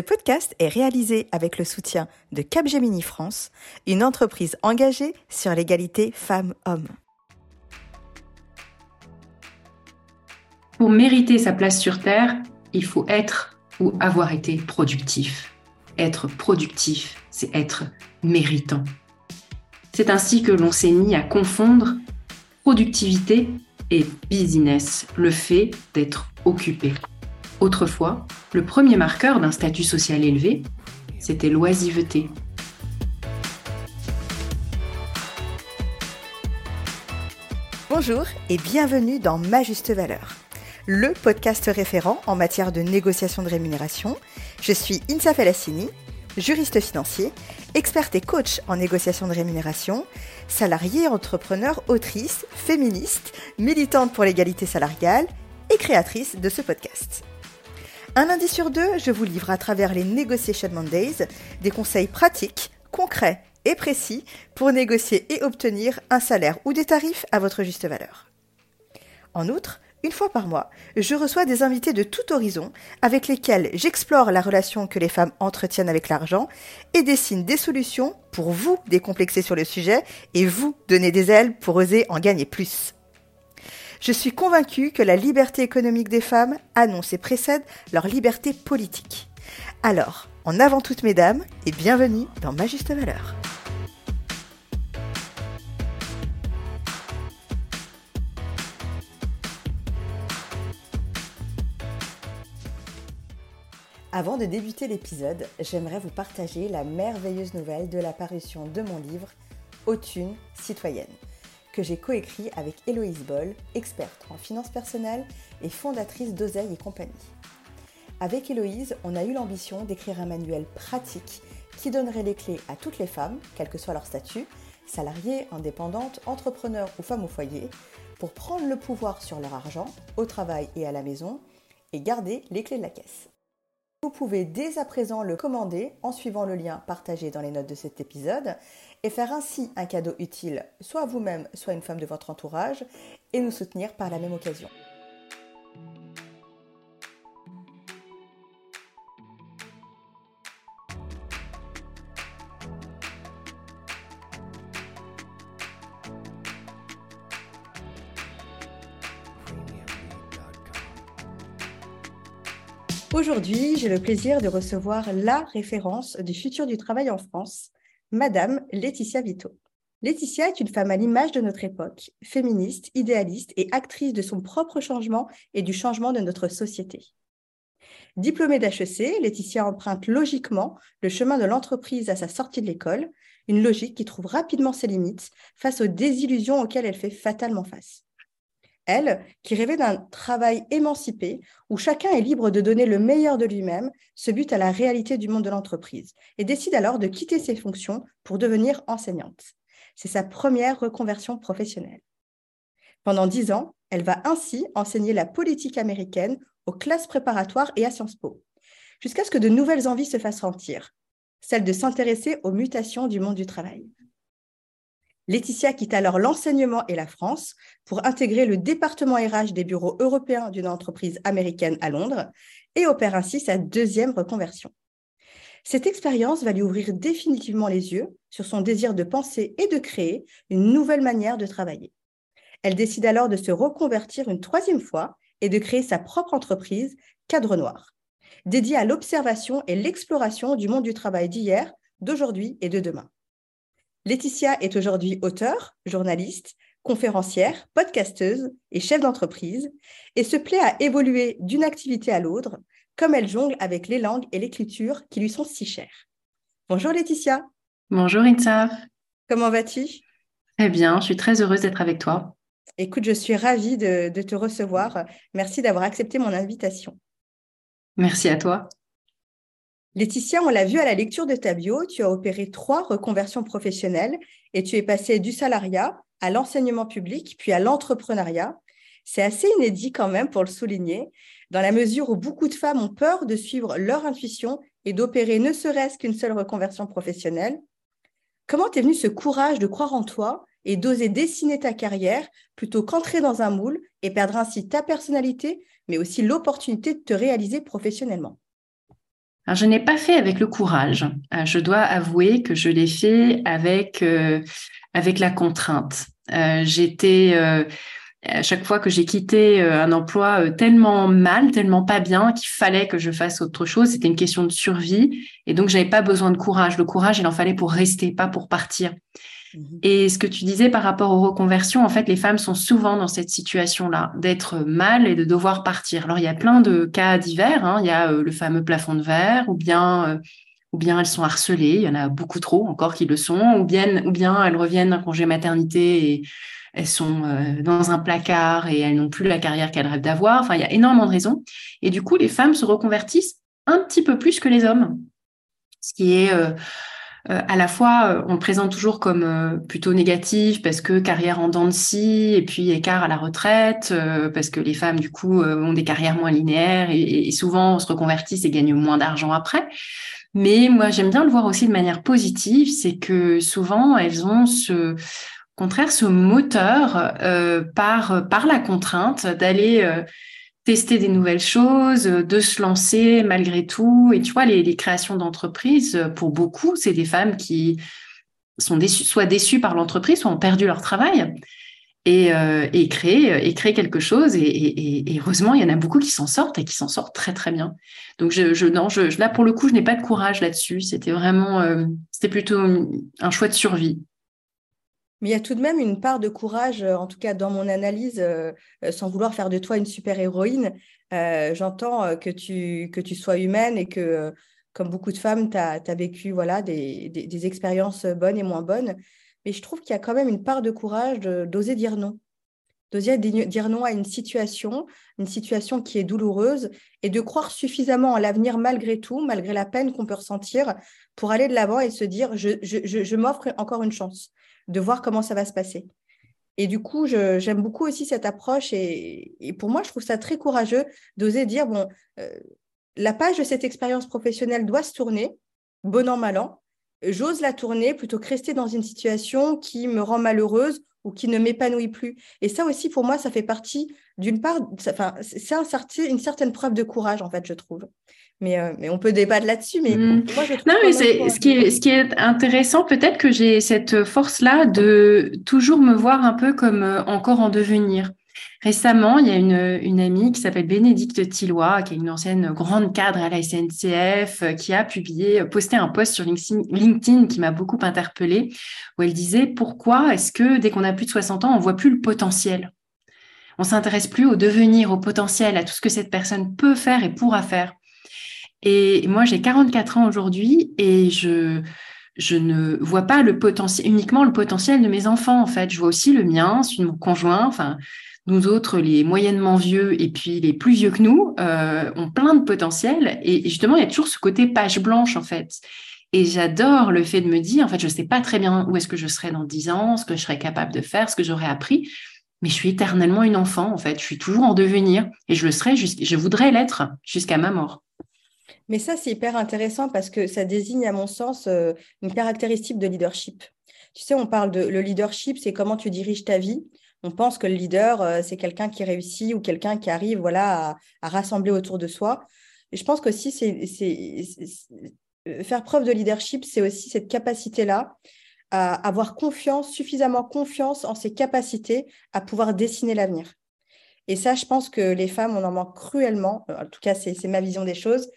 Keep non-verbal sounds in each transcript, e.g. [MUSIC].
Ce podcast est réalisé avec le soutien de Capgemini France, une entreprise engagée sur l'égalité femmes-hommes. Pour mériter sa place sur Terre, il faut être ou avoir été productif. Être productif, c'est être méritant. C'est ainsi que l'on s'est mis à confondre productivité et business, le fait d'être occupé. Autrefois, le premier marqueur d'un statut social élevé, c'était l'oisiveté. Bonjour et bienvenue dans Ma Juste Valeur, le podcast référent en matière de négociation de rémunération. Je suis Insa Felassini, juriste financier, experte et coach en négociation de rémunération, salariée, entrepreneur, autrice, féministe, militante pour l'égalité salariale et créatrice de ce podcast. Un lundi sur deux, je vous livre à travers les Negotiation Mondays des conseils pratiques, concrets et précis pour négocier et obtenir un salaire ou des tarifs à votre juste valeur. En outre, une fois par mois, je reçois des invités de tout horizon avec lesquels j'explore la relation que les femmes entretiennent avec l'argent et dessine des solutions pour vous décomplexer sur le sujet et vous donner des ailes pour oser en gagner plus. Je suis convaincue que la liberté économique des femmes annonce et précède leur liberté politique. Alors, en avant toutes mesdames, et bienvenue dans Ma Juste Valeur. Avant de débuter l'épisode, j'aimerais vous partager la merveilleuse nouvelle de la parution de mon livre Autune citoyenne que j'ai coécrit avec Héloïse Boll, experte en finances personnelles et fondatrice d'Oseille et compagnie. Avec Héloïse, on a eu l'ambition d'écrire un manuel pratique qui donnerait les clés à toutes les femmes, quel que soit leur statut, salariées, indépendantes, entrepreneurs ou femmes au foyer, pour prendre le pouvoir sur leur argent, au travail et à la maison, et garder les clés de la caisse. Vous pouvez dès à présent le commander en suivant le lien partagé dans les notes de cet épisode et faire ainsi un cadeau utile soit à vous-même, soit une femme de votre entourage et nous soutenir par la même occasion. Aujourd'hui, j'ai le plaisir de recevoir la référence du futur du travail en France, Madame Laetitia Vito. Laetitia est une femme à l'image de notre époque, féministe, idéaliste et actrice de son propre changement et du changement de notre société. Diplômée d'HEC, Laetitia emprunte logiquement le chemin de l'entreprise à sa sortie de l'école, une logique qui trouve rapidement ses limites face aux désillusions auxquelles elle fait fatalement face. Elle, qui rêvait d'un travail émancipé où chacun est libre de donner le meilleur de lui-même, se bute à la réalité du monde de l'entreprise et décide alors de quitter ses fonctions pour devenir enseignante. C'est sa première reconversion professionnelle. Pendant dix ans, elle va ainsi enseigner la politique américaine aux classes préparatoires et à Sciences Po, jusqu'à ce que de nouvelles envies se fassent sentir, celle de s'intéresser aux mutations du monde du travail. Laetitia quitte alors l'enseignement et la France pour intégrer le département RH des bureaux européens d'une entreprise américaine à Londres et opère ainsi sa deuxième reconversion. Cette expérience va lui ouvrir définitivement les yeux sur son désir de penser et de créer une nouvelle manière de travailler. Elle décide alors de se reconvertir une troisième fois et de créer sa propre entreprise, Cadre Noir, dédiée à l'observation et l'exploration du monde du travail d'hier, d'aujourd'hui et de demain. Laetitia est aujourd'hui auteure, journaliste, conférencière, podcasteuse et chef d'entreprise et se plaît à évoluer d'une activité à l'autre comme elle jongle avec les langues et l'écriture qui lui sont si chères. Bonjour Laetitia. Bonjour Insa. Comment vas-tu? Très bien, je suis très heureuse d'être avec toi. Écoute, je suis ravie de, de te recevoir. Merci d'avoir accepté mon invitation. Merci à toi. Laetitia, on l'a vu à la lecture de ta bio, tu as opéré trois reconversions professionnelles et tu es passée du salariat à l'enseignement public, puis à l'entrepreneuriat. C'est assez inédit quand même pour le souligner, dans la mesure où beaucoup de femmes ont peur de suivre leur intuition et d'opérer ne serait-ce qu'une seule reconversion professionnelle. Comment t'es venu ce courage de croire en toi et d'oser dessiner ta carrière plutôt qu'entrer dans un moule et perdre ainsi ta personnalité, mais aussi l'opportunité de te réaliser professionnellement? Je n'ai pas fait avec le courage. Euh, je dois avouer que je l'ai fait avec, euh, avec la contrainte. Euh, j'étais à chaque fois que j'ai quitté un emploi tellement mal, tellement pas bien qu'il fallait que je fasse autre chose. C'était une question de survie et donc j'avais pas besoin de courage. Le courage, il en fallait pour rester, pas pour partir. Mhm. Et ce que tu disais par rapport aux reconversions, en fait, les femmes sont souvent dans cette situation-là, d'être mal et de devoir partir. Alors, il y a plein de cas divers. Hein. Il y a euh, le fameux plafond de verre, ou bien, euh, ou bien elles sont harcelées. Il y en a beaucoup trop encore qui le sont, ou bien, ou bien elles reviennent d'un congé maternité et elles sont euh, dans un placard et elles n'ont plus la carrière qu'elles rêvent d'avoir. Enfin, il y a énormément de raisons. Et du coup, les femmes se reconvertissent un petit peu plus que les hommes, ce qui est euh, à la fois, euh, on le présente toujours comme euh, plutôt négatif parce que carrière en dents de scie et puis écart à la retraite, parce que les femmes, du coup, ont des carrières moins linéaires et, souvent se reconvertissent et gagnent moins d'argent après. Mais moi, j'aime bien le voir aussi de manière positive, c'est que souvent, elles ont ce contraire, ce moteur par, par la contrainte d'aller tester des nouvelles choses, euh, de se lancer malgré tout. Et tu vois, les, créations d'entreprises, euh, pour beaucoup, c'est des femmes qui sont déçues, soit déçues par l'entreprise, soit ont perdu leur travail et, euh, et, créer, et créer quelque chose. Et, heureusement, il y en a beaucoup qui s'en sortent et qui s'en sortent très, très bien. Donc, je, non, je, là, pour le coup, je n'ai pas de courage là-dessus. C'était vraiment, c'était plutôt un choix de survie. Mais il y a tout de même une part de courage, euh, en tout cas dans mon analyse, euh, euh, sans vouloir faire de toi une super-héroïne. J'entends que tu, que tu sois humaine et que, comme beaucoup de femmes, tu as, vécu voilà, des, des, expériences bonnes et moins bonnes. Mais je trouve qu'il y a quand même une part de courage d'oser dire non. D'oser dire non à une situation, une situation qui est douloureuse, et de croire suffisamment en l'avenir malgré tout, malgré la peine qu'on peut ressentir, pour aller de l'avant et se dire, je, je, je m'offre encore une chance de voir comment ça va se passer. Et du coup, j'aime beaucoup aussi cette approche et, pour moi, je trouve ça très courageux d'oser dire, bon, euh, la page de cette expérience professionnelle doit se tourner, bon an, mal an. J'ose la tourner plutôt que rester dans une situation qui me rend malheureuse ou qui ne m'épanouit plus. Et ça aussi, pour moi, ça fait partie d'une part, enfin, c'est une certaine preuve de courage, en fait, je trouve. Mais, euh, mais on peut débattre là-dessus. Mais mmh. moi, je non, mais c'est ce qui est ce qui est intéressant, peut-être que j'ai cette force-là de toujours me voir un peu comme euh, encore en devenir. Récemment, il y a une, une amie qui s'appelle Bénédicte Tillois, qui est une ancienne grande cadre à la SNCF, euh, qui a publié, posté un post sur LinkedIn qui m'a beaucoup interpellée, où elle disait pourquoi est-ce que dès qu'on a plus de 60 ans, on voit plus le potentiel? On s'intéresse plus au devenir, au potentiel, à tout ce que cette personne peut faire et pourra faire. Et moi, j'ai 44 ans aujourd'hui et je, je ne vois pas le potentiel, uniquement le potentiel de mes enfants, en fait. Je vois aussi le mien, celui de mon conjoint, enfin, nous autres, les moyennement vieux et puis les plus vieux que nous, euh, ont plein de potentiel. Et justement, il y a toujours ce côté page blanche, en fait. Et j'adore le fait de me dire, en fait, je ne sais pas très bien où est-ce que je serai dans 10 ans, ce que je serai capable de faire, ce que j'aurai appris, mais je suis éternellement une enfant, en fait. Je suis toujours en devenir et je le serai, je voudrais l'être jusqu'à ma mort. Mais ça, c'est hyper intéressant parce que ça désigne, à mon sens, euh, une caractéristique de leadership. Tu sais, on parle de le leadership, c'est comment tu diriges ta vie. On pense que le leader, euh, c'est quelqu'un qui réussit ou quelqu'un qui arrive voilà, à, rassembler autour de soi. Et je pense qu'aussi, c'est, euh, faire preuve de leadership, c'est aussi cette capacité-là à avoir confiance, suffisamment confiance en ses capacités à pouvoir dessiner l'avenir. Et ça, je pense que les femmes, on en manque cruellement. En tout cas, c'est ma vision des choses.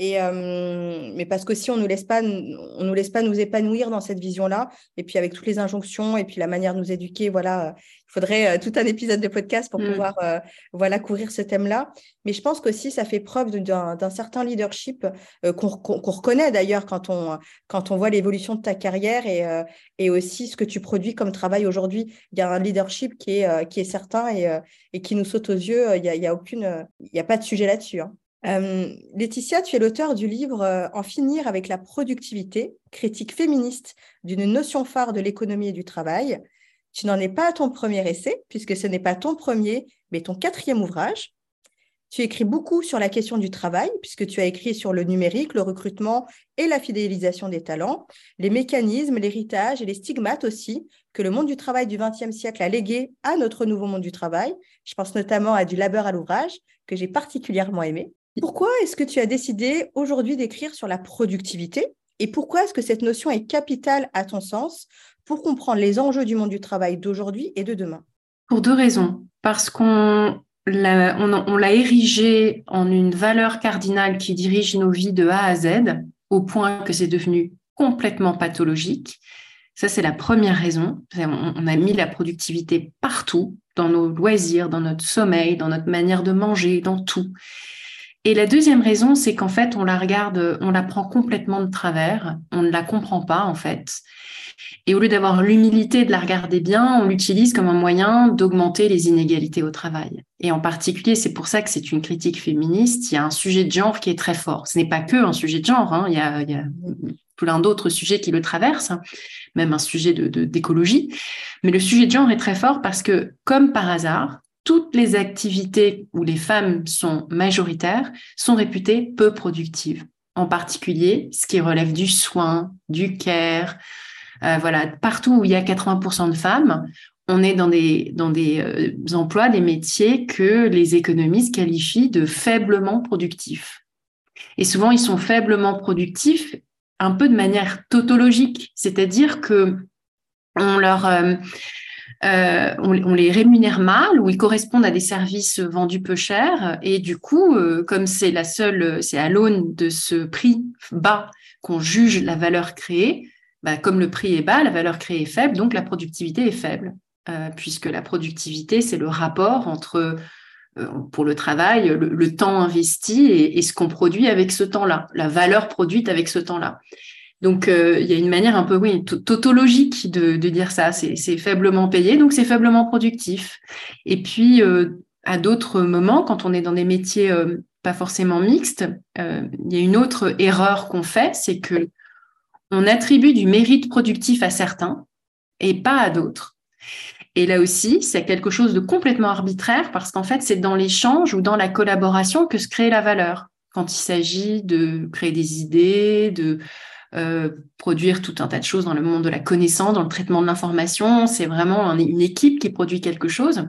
Et, euh, mais parce que si on ne nous laisse pas, on nous laisse pas nous épanouir dans cette vision-là, et puis avec toutes les injonctions et puis la manière de nous éduquer, voilà, il faudrait euh, tout un épisode de podcast pour mm. pouvoir, euh, voilà, couvrir ce thème-là. Mais je pense qu'aussi ça fait preuve d'un certain leadership qu'on reconnaît d'ailleurs quand on quand on voit l'évolution de ta carrière et et aussi ce que tu produis comme travail aujourd'hui. Il y a un leadership qui est qui est certain et et qui nous saute aux yeux. Il y a, y a aucune, il y a pas de sujet là-dessus. Hein. Euh, Laetitia, tu es l'auteur du livre euh, En finir avec la productivité, critique féministe d'une notion phare de l'économie et du travail. Tu n'en es pas à ton premier essai, puisque ce n'est pas ton premier, mais ton quatrième ouvrage. Tu écris beaucoup sur la question du travail, puisque tu as écrit sur le numérique, le recrutement et la fidélisation des talents, les mécanismes, l'héritage et les stigmates aussi que le monde du travail du XXe siècle a légué à notre nouveau monde du travail. Je pense notamment à du labeur à l'ouvrage, que j'ai particulièrement aimé. Pourquoi est-ce que tu as décidé aujourd'hui d'écrire sur la productivité et pourquoi est-ce que cette notion est capitale à ton sens pour comprendre les enjeux du monde du travail d'aujourd'hui et de demain? Pour deux raisons. Parce qu'on l'a, on, l'a érigé en une valeur cardinale qui dirige nos vies de A à Z, au point que c'est devenu complètement pathologique. Ça, c'est la première raison. On a mis la productivité partout, dans nos loisirs, dans notre sommeil, dans notre manière de manger, dans tout. Et la deuxième raison, c'est qu'en fait, on la regarde, on la prend complètement de travers, on ne la comprend pas en fait. Et au lieu d'avoir l'humilité de la regarder bien, on l'utilise comme un moyen d'augmenter les inégalités au travail. Et en particulier, c'est pour ça que c'est une critique féministe. Il y a un sujet de genre qui est très fort. Ce n'est pas que un sujet de genre. Hein. Il, y a, il, y plein d'autres sujets qui le traversent, hein. même un sujet de d'écologie. Mais le sujet de genre est très fort parce que, comme par hasard, toutes les activités où les femmes sont majoritaires sont réputées peu productives. En particulier, ce qui relève du soin, du care, euh, voilà, partout où il y a 80% de femmes, on est dans des, dans des euh, emplois, des métiers que les économistes qualifient de faiblement productifs. Et souvent, ils sont faiblement productifs un peu de manière tautologique, c'est-à-dire que on leur, euh, euh, on, les rémunère mal ou ils correspondent à des services vendus peu cher. Et du coup, euh, comme c'est la seule, c'est à l'aune de ce prix bas qu'on juge la valeur créée, bah, comme le prix est bas, la valeur créée est faible, donc la productivité est faible, euh, puisque la productivité, c'est le rapport entre pour le travail, le, temps investi et ce qu'on produit avec ce temps-là, la valeur produite avec ce temps-là. Donc, euh, il y a une manière un peu, oui, tautologique de, dire ça. C'est faiblement payé, donc c'est faiblement productif. Et puis, euh, à d'autres moments, quand on est dans des métiers euh, pas forcément mixtes, il y a une autre erreur qu'on fait, c'est que on attribue du mérite productif à certains et pas à d'autres. Et là aussi, c'est quelque chose de complètement arbitraire parce qu'en fait, c'est dans l'échange ou dans la collaboration que se crée la valeur. Quand il s'agit de créer des idées, de euh, produire tout un tas de choses dans le monde de la connaissance, dans le traitement de l'information. C'est vraiment une équipe qui produit quelque chose.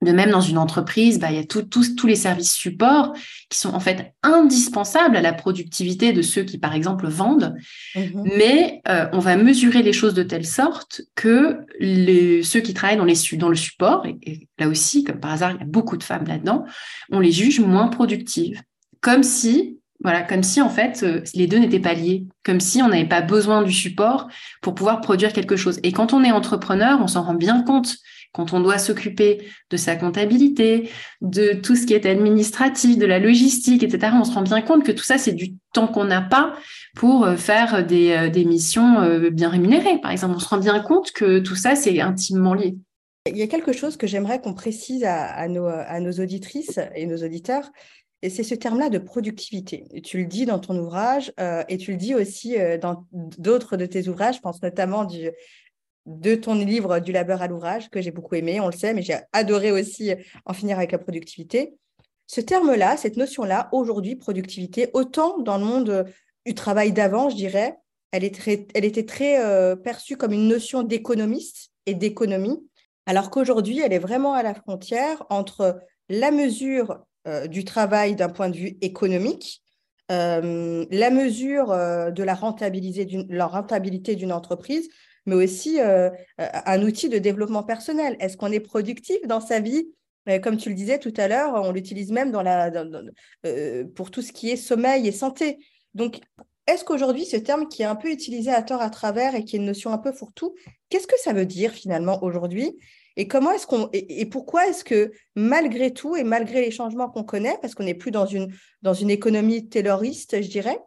De même, dans une entreprise, bah, il y a tous les services supports qui sont en fait indispensables à la productivité de ceux qui, par exemple, vendent. Mm-hmm. Mais euh, on va mesurer les choses de telle sorte que les, ceux qui travaillent dans, les, dans le support, et, là aussi, comme par hasard, il y a beaucoup de femmes là-dedans, on les juge moins productives. Comme si voilà, comme si en fait euh, les deux n'étaient pas liés, comme si on n'avait pas besoin du support pour pouvoir produire quelque chose. Et quand on est entrepreneur, on s'en rend bien compte. Quand on doit s'occuper de sa comptabilité, de tout ce qui est administratif, de la logistique, etc., on se rend bien compte que tout ça, c'est du temps qu'on n'a pas pour euh, faire des, euh, missions bien rémunérées. Par exemple, on se rend bien compte que tout ça, c'est intimement lié. Il y a quelque chose que j'aimerais qu'on précise à, nos, auditrices et nos auditeurs, et c'est ce terme-là de productivité. tu le dis dans ton ouvrage euh, et tu le dis aussi euh, dans d'autres de tes ouvrages. Je pense notamment du, de ton livre Du labeur à l'ouvrage, que j'ai beaucoup aimé, on le sait, mais j'ai adoré aussi en finir avec la productivité. Ce terme-là, cette notion-là, aujourd'hui, productivité, autant dans le monde du travail d'avant, je dirais, elle, était très euh, perçue comme une notion d'économiste et d'économie, alors qu'aujourd'hui, elle est vraiment à la frontière entre la mesure euh, du travail d'un point de vue économique, euh, la mesure euh, de la, la rentabilité d'une entreprise, mais aussi un outil de développement personnel. Est-ce qu'on est productif dans sa vie? Comme tu le disais tout à l'heure, on l'utilise même dans la, pour tout ce qui est sommeil et santé. Donc, est-ce qu'aujourd'hui, ce terme qui est un peu utilisé à tort à travers et qui est une notion un peu fourre-tout, qu'est-ce que ça veut dire finalement aujourd'hui? Et comment est-ce qu'on et, pourquoi est-ce que malgré tout et malgré les changements qu'on connaît, parce qu'on n'est plus dans une dans une économie tayloriste, je dirais.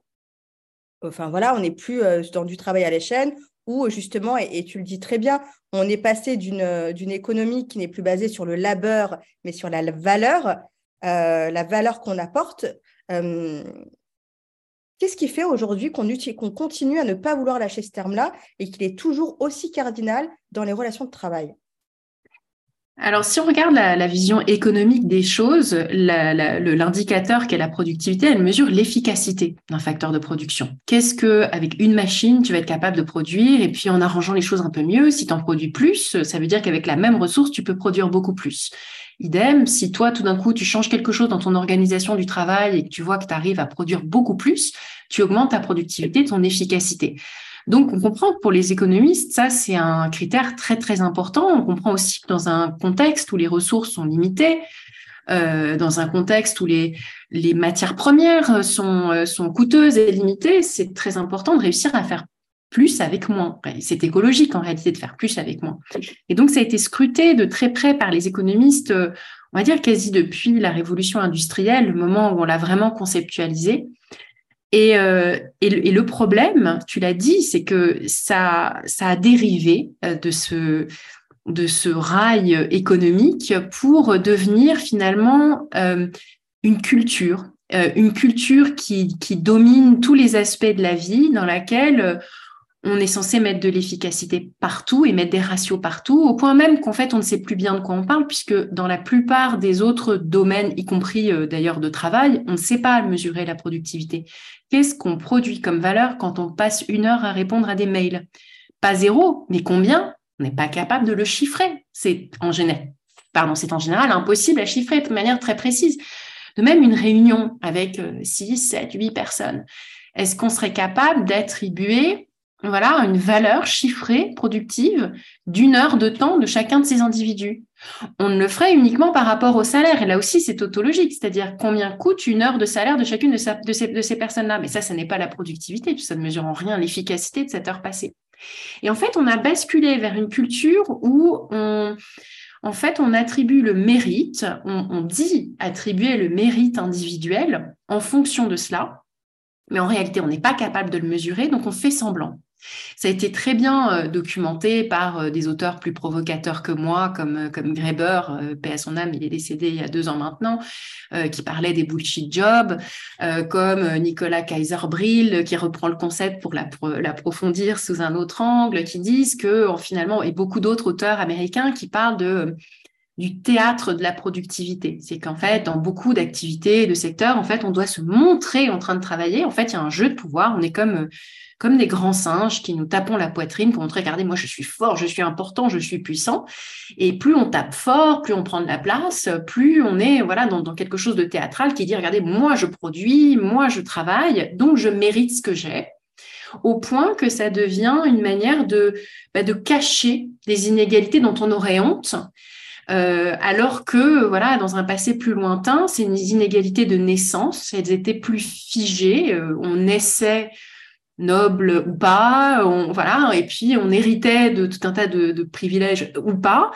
Enfin voilà, on n'est plus euh, dans du travail à l'échelle où justement, et, tu le dis très bien, on est passé d'une d'une économie qui n'est plus basée sur le labeur, mais sur la valeur, euh, la valeur qu'on apporte. Euh, qu'est-ce qui fait aujourd'hui qu'on qu'on continue à ne pas vouloir lâcher ce terme-là et qu'il est toujours aussi cardinal dans les relations de travail? Alors, si on regarde la, vision économique des choses, l'indicateur qu'est la productivité, elle mesure l'efficacité d'un facteur de production. Qu'est-ce que, avec une machine, tu vas être capable de produire, et puis en arrangeant les choses un peu mieux, si tu en produis plus, ça veut dire qu'avec la même ressource, tu peux produire beaucoup plus. Idem, si toi, tout d'un coup, tu changes quelque chose dans ton organisation du travail et que tu vois que tu arrives à produire beaucoup plus, tu augmentes ta productivité, ton efficacité. Donc, on comprend que pour les économistes, ça, c'est un critère très, très important. On comprend aussi que dans un contexte où les ressources sont limitées, euh, dans un contexte où les, matières premières sont, euh, sont coûteuses et limitées, c'est très important de réussir à faire plus avec moins. C'est écologique en réalité de faire plus avec moins. Et donc, ça a été scruté de très près par les économistes, euh, on va dire quasi depuis la révolution industrielle, le moment où on l'a vraiment conceptualisé. Et, euh, et, le, problème, tu l'as dit, c'est que ça, a dérivé euh, de ce, rail économique pour devenir finalement une culture, une culture qui domine tous les aspects de la vie, dans laquelle on est censé mettre de l'efficacité partout et mettre des ratios partout, au point même qu'en fait, on ne sait plus bien de quoi on parle, puisque dans la plupart des autres domaines, y compris euh, d'ailleurs de travail, on ne sait pas mesurer la productivité. Qu'est-ce qu'on produit comme valeur quand on passe une heure à répondre à des mails? Pas zéro, mais combien? On n'est pas capable de le chiffrer. C'est en général, pardon, c'est en général impossible à chiffrer de manière très précise. De même, une réunion avec 6, 7, 8 personnes, est-ce qu'on serait capable d'attribuer voilà, une valeur chiffrée, productive, d'une heure de temps de chacun de ces individus. On ne le ferait uniquement par rapport au salaire. Et là aussi, c'est tautologique, c'est-à-dire combien coûte une heure de salaire de chacune de, ces, personnes-là? Mais ça, ça n'est pas la productivité, ça ne mesure en rien l'efficacité de cette heure passée. Et en fait, on a basculé vers une culture où on, en fait, on attribue le mérite, on dit attribuer le mérite individuel en fonction de cela, mais en réalité, on n'est pas capable de le mesurer, donc on fait semblant. Ça a été très bien euh, documenté par euh, des auteurs plus provocateurs que moi, comme, euh, comme Greber, paix à son âme, il est décédé il y a deux ans maintenant, qui parlait des bullshit jobs, comme Nicolas Kaiser-Brill, qui reprend le concept pour l'approfondir sous un autre angle, qui disent que finalement, et beaucoup d'autres auteurs américains qui parlent de du théâtre de la productivité. C'est qu'en fait, dans beaucoup d'activités, de secteurs, en fait, on doit se montrer en train de travailler. En fait, il y a un jeu de pouvoir. On est comme comme des grands singes qui nous tapons la poitrine pour montrer, regardez, moi je suis fort, je suis important, je suis puissant. Et plus on tape fort, plus on prend de la place, plus on est voilà dans, quelque chose de théâtral qui dit, regardez, moi je produis, moi je travaille, donc je mérite ce que j'ai au point que ça devient une manière de, bah, de cacher des inégalités dont on aurait honte. Euh, alors que, voilà, dans un passé plus lointain, ces inégalités de naissance, elles étaient plus figées. Euh, on naissait noble ou pas, voilà, et puis on héritait de tout un tas de, privilèges ou pas,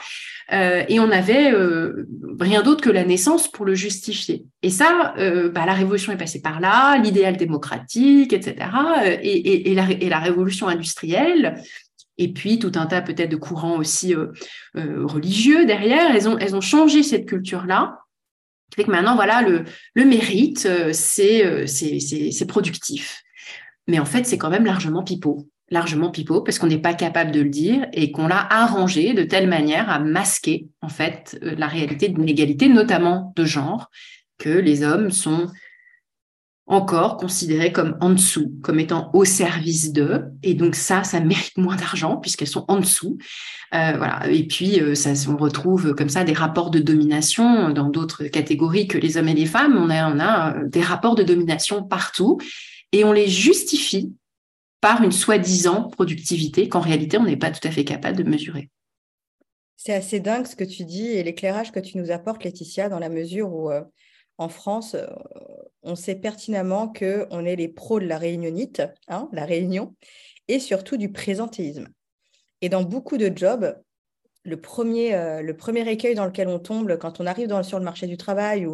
euh, et on avait euh, rien d'autre que la naissance pour le justifier. Et ça, euh, bah, la révolution est passée par là, l'idéal démocratique, etc., et, la, et, la, révolution industrielle. Et puis tout un tas peut-être de courants aussi religieux derrière, elles ont, elles ont changé cette culture-là, fait que maintenant, voilà, le, le mérite, c'est c'est productif. Mais en fait, c'est quand même largement pipeau. Largement pipeau parce qu'on n'est pas capable de le dire et qu'on l'a arrangé de telle manière à masquer, en fait, euh, la réalité de l'inégalité, notamment de genre, que les hommes sont encore considérés comme en dessous, comme étant au service d'eux. Et donc ça, ça mérite moins d'argent puisqu'elles sont en dessous. Euh, voilà. Et puis, euh, ça, on retrouve comme ça des rapports de domination dans d'autres catégories que les hommes et les femmes. On a, on a des rapports de domination partout et on les justifie par une soi-disant productivité qu'en réalité, on n'est pas tout à fait capable de mesurer. C'est assez dingue ce que tu dis et l'éclairage que tu nous apportes, Laetitia, dans la mesure où euh, en France, euh, on sait pertinemment qu'on est les pros de la réunionite, hein, la réunion, et surtout du présentéisme. Et dans beaucoup de jobs, le premier, euh, le premier écueil dans lequel on tombe quand on arrive sur le marché du travail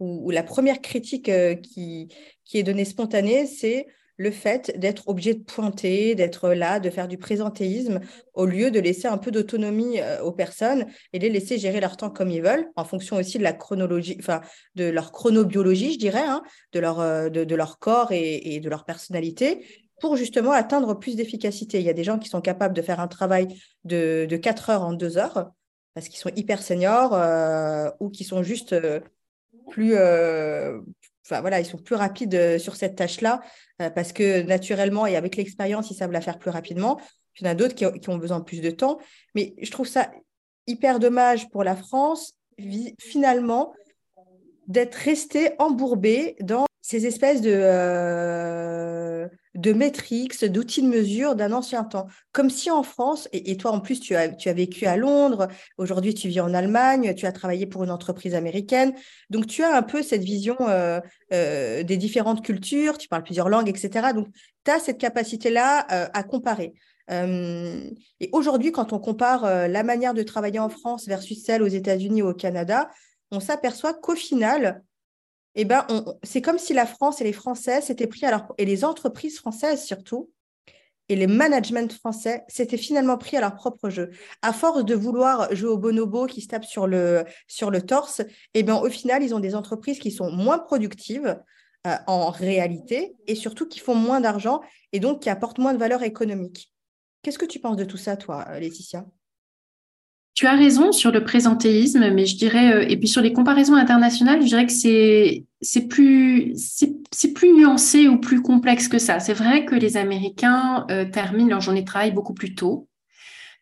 ou, la première critique euh, qui, est donnée spontanée, c'est le fait d'être obligé de pointer, d'être là, de faire du présentéisme, au lieu de laisser un peu d'autonomie euh, aux personnes et les laisser gérer leur temps comme ils veulent, en fonction aussi de la chronologie, de leur chronobiologie, je dirais, hein, de, leur, corps et de leur personnalité, pour justement atteindre plus d'efficacité. Il y a des gens qui sont capables de faire un travail de, de 4 heures en 2 heures parce qu'ils sont hyper seniors euh, ou qui sont juste euh, plus, euh, enfin voilà, ils sont plus rapides sur cette tâche-là parce que naturellement et avec l'expérience, ils savent la faire plus rapidement. il y en a d'autres qui, qui, ont besoin de plus de temps. Mais je trouve ça hyper dommage pour la France finalement d'être resté embourbé dans ces espèces de, euh, de d'outils de mesure d'un ancien temps. Comme si en France, et, toi en plus tu as, tu as vécu à Londres, aujourd'hui tu vis en Allemagne, tu as travaillé pour une entreprise américaine, donc tu as un peu cette vision euh, euh, des différentes cultures, tu parles plusieurs langues, etc. Donc tu as cette capacité-là à comparer. et aujourd'hui, quand on compare la manière de travailler en France versus celle aux États-Unis ou au Canada, on s'aperçoit qu'au final, eh ben, c'est comme si la France et les Français s'étaient pris, alors, et les entreprises françaises surtout, et les managements français s'étaient finalement pris à leur propre jeu. À force de vouloir jouer au bonobo qui se tape sur le, sur le torse, eh ben, au final, ils ont des entreprises qui sont moins productives euh, en réalité et surtout qui font moins d'argent et donc qui apportent moins de valeur économique. Qu'est-ce que tu penses de tout ça, toi, Laetitia? Tu as raison sur le présentéisme, mais je dirais, euh, et puis sur les comparaisons internationales, je dirais que c'est c'est plus c'est plus nuancé ou plus complexe que ça. C'est vrai que les Américains euh, terminent leur journée de travail beaucoup plus tôt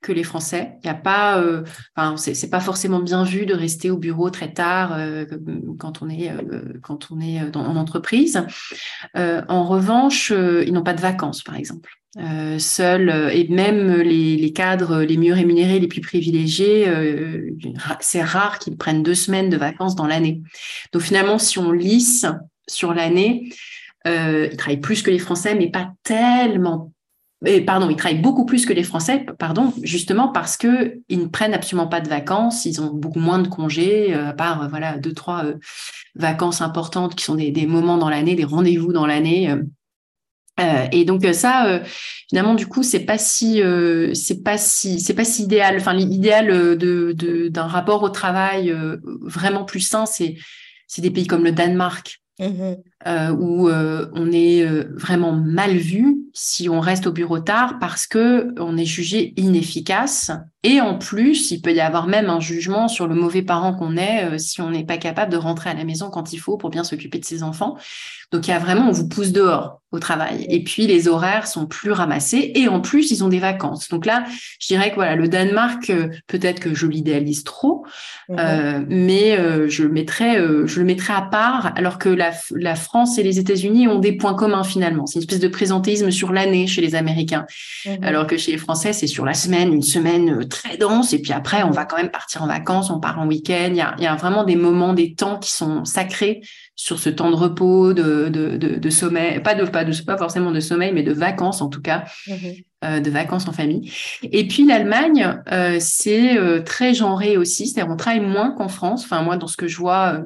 que les Français. Il y a pas, euh, enfin, c'est pas forcément bien vu de rester au bureau très tard quand on est quand on est dans, en entreprise. en revanche, ils n'ont pas de vacances, par exemple. Euh, seuls euh, et même les, cadres les mieux rémunérés, les plus privilégiés, euh, c'est rare qu'ils prennent deux semaines de vacances dans l'année. Donc finalement, si on lisse sur l'année, ils travaillent plus que les Français, mais pas tellement. Et, pardon, ils travaillent beaucoup plus que les Français, pardon, justement parce que ils ne prennent absolument pas de vacances, ils ont beaucoup moins de congés, à part voilà deux trois vacances importantes qui sont des, des moments dans l'année, des rendez-vous dans l'année euh, et donc euh, ça, euh, finalement, du coup, c'est pas si, c'est pas si, c'est pas si idéal. Enfin, l'idéal de, d'un rapport au travail vraiment plus sain, c'est, c'est des pays comme le Danemark, mmh où on est vraiment mal vu si on reste au bureau tard parce que on est jugé inefficace. Et en plus, il peut y avoir même un jugement sur le mauvais parent qu'on est si on n'est pas capable de rentrer à la maison quand il faut pour bien s'occuper de ses enfants. Donc il y a vraiment, on vous pousse dehors au travail. Et puis les horaires sont plus ramassés et en plus ils ont des vacances. Donc là, je dirais que voilà, le Danemark, euh, peut-être que je l'idéalise trop, mhm. euh, mais euh, je le mettrais, je le mettrais à part. Alors que la, la France et les États-Unis ont des points communs finalement. C'est une espèce de présentéisme sur l'année chez les Américains, mhm. alors que chez les Français c'est sur la semaine, une semaine très dense. Et puis après, on va quand même partir en vacances, on part en week-end. Il y a, il y a vraiment des moments, des temps qui sont sacrés sur ce temps de repos, de, de, de, sommeil, pas de pas de pas forcément de sommeil, mais de vacances en tout cas, mhm. euh, de vacances en famille. Et puis l'Allemagne, euh, c'est euh, très genré aussi, c'est-à-dire on travaille moins qu'en France. Enfin moi, dans ce que je vois,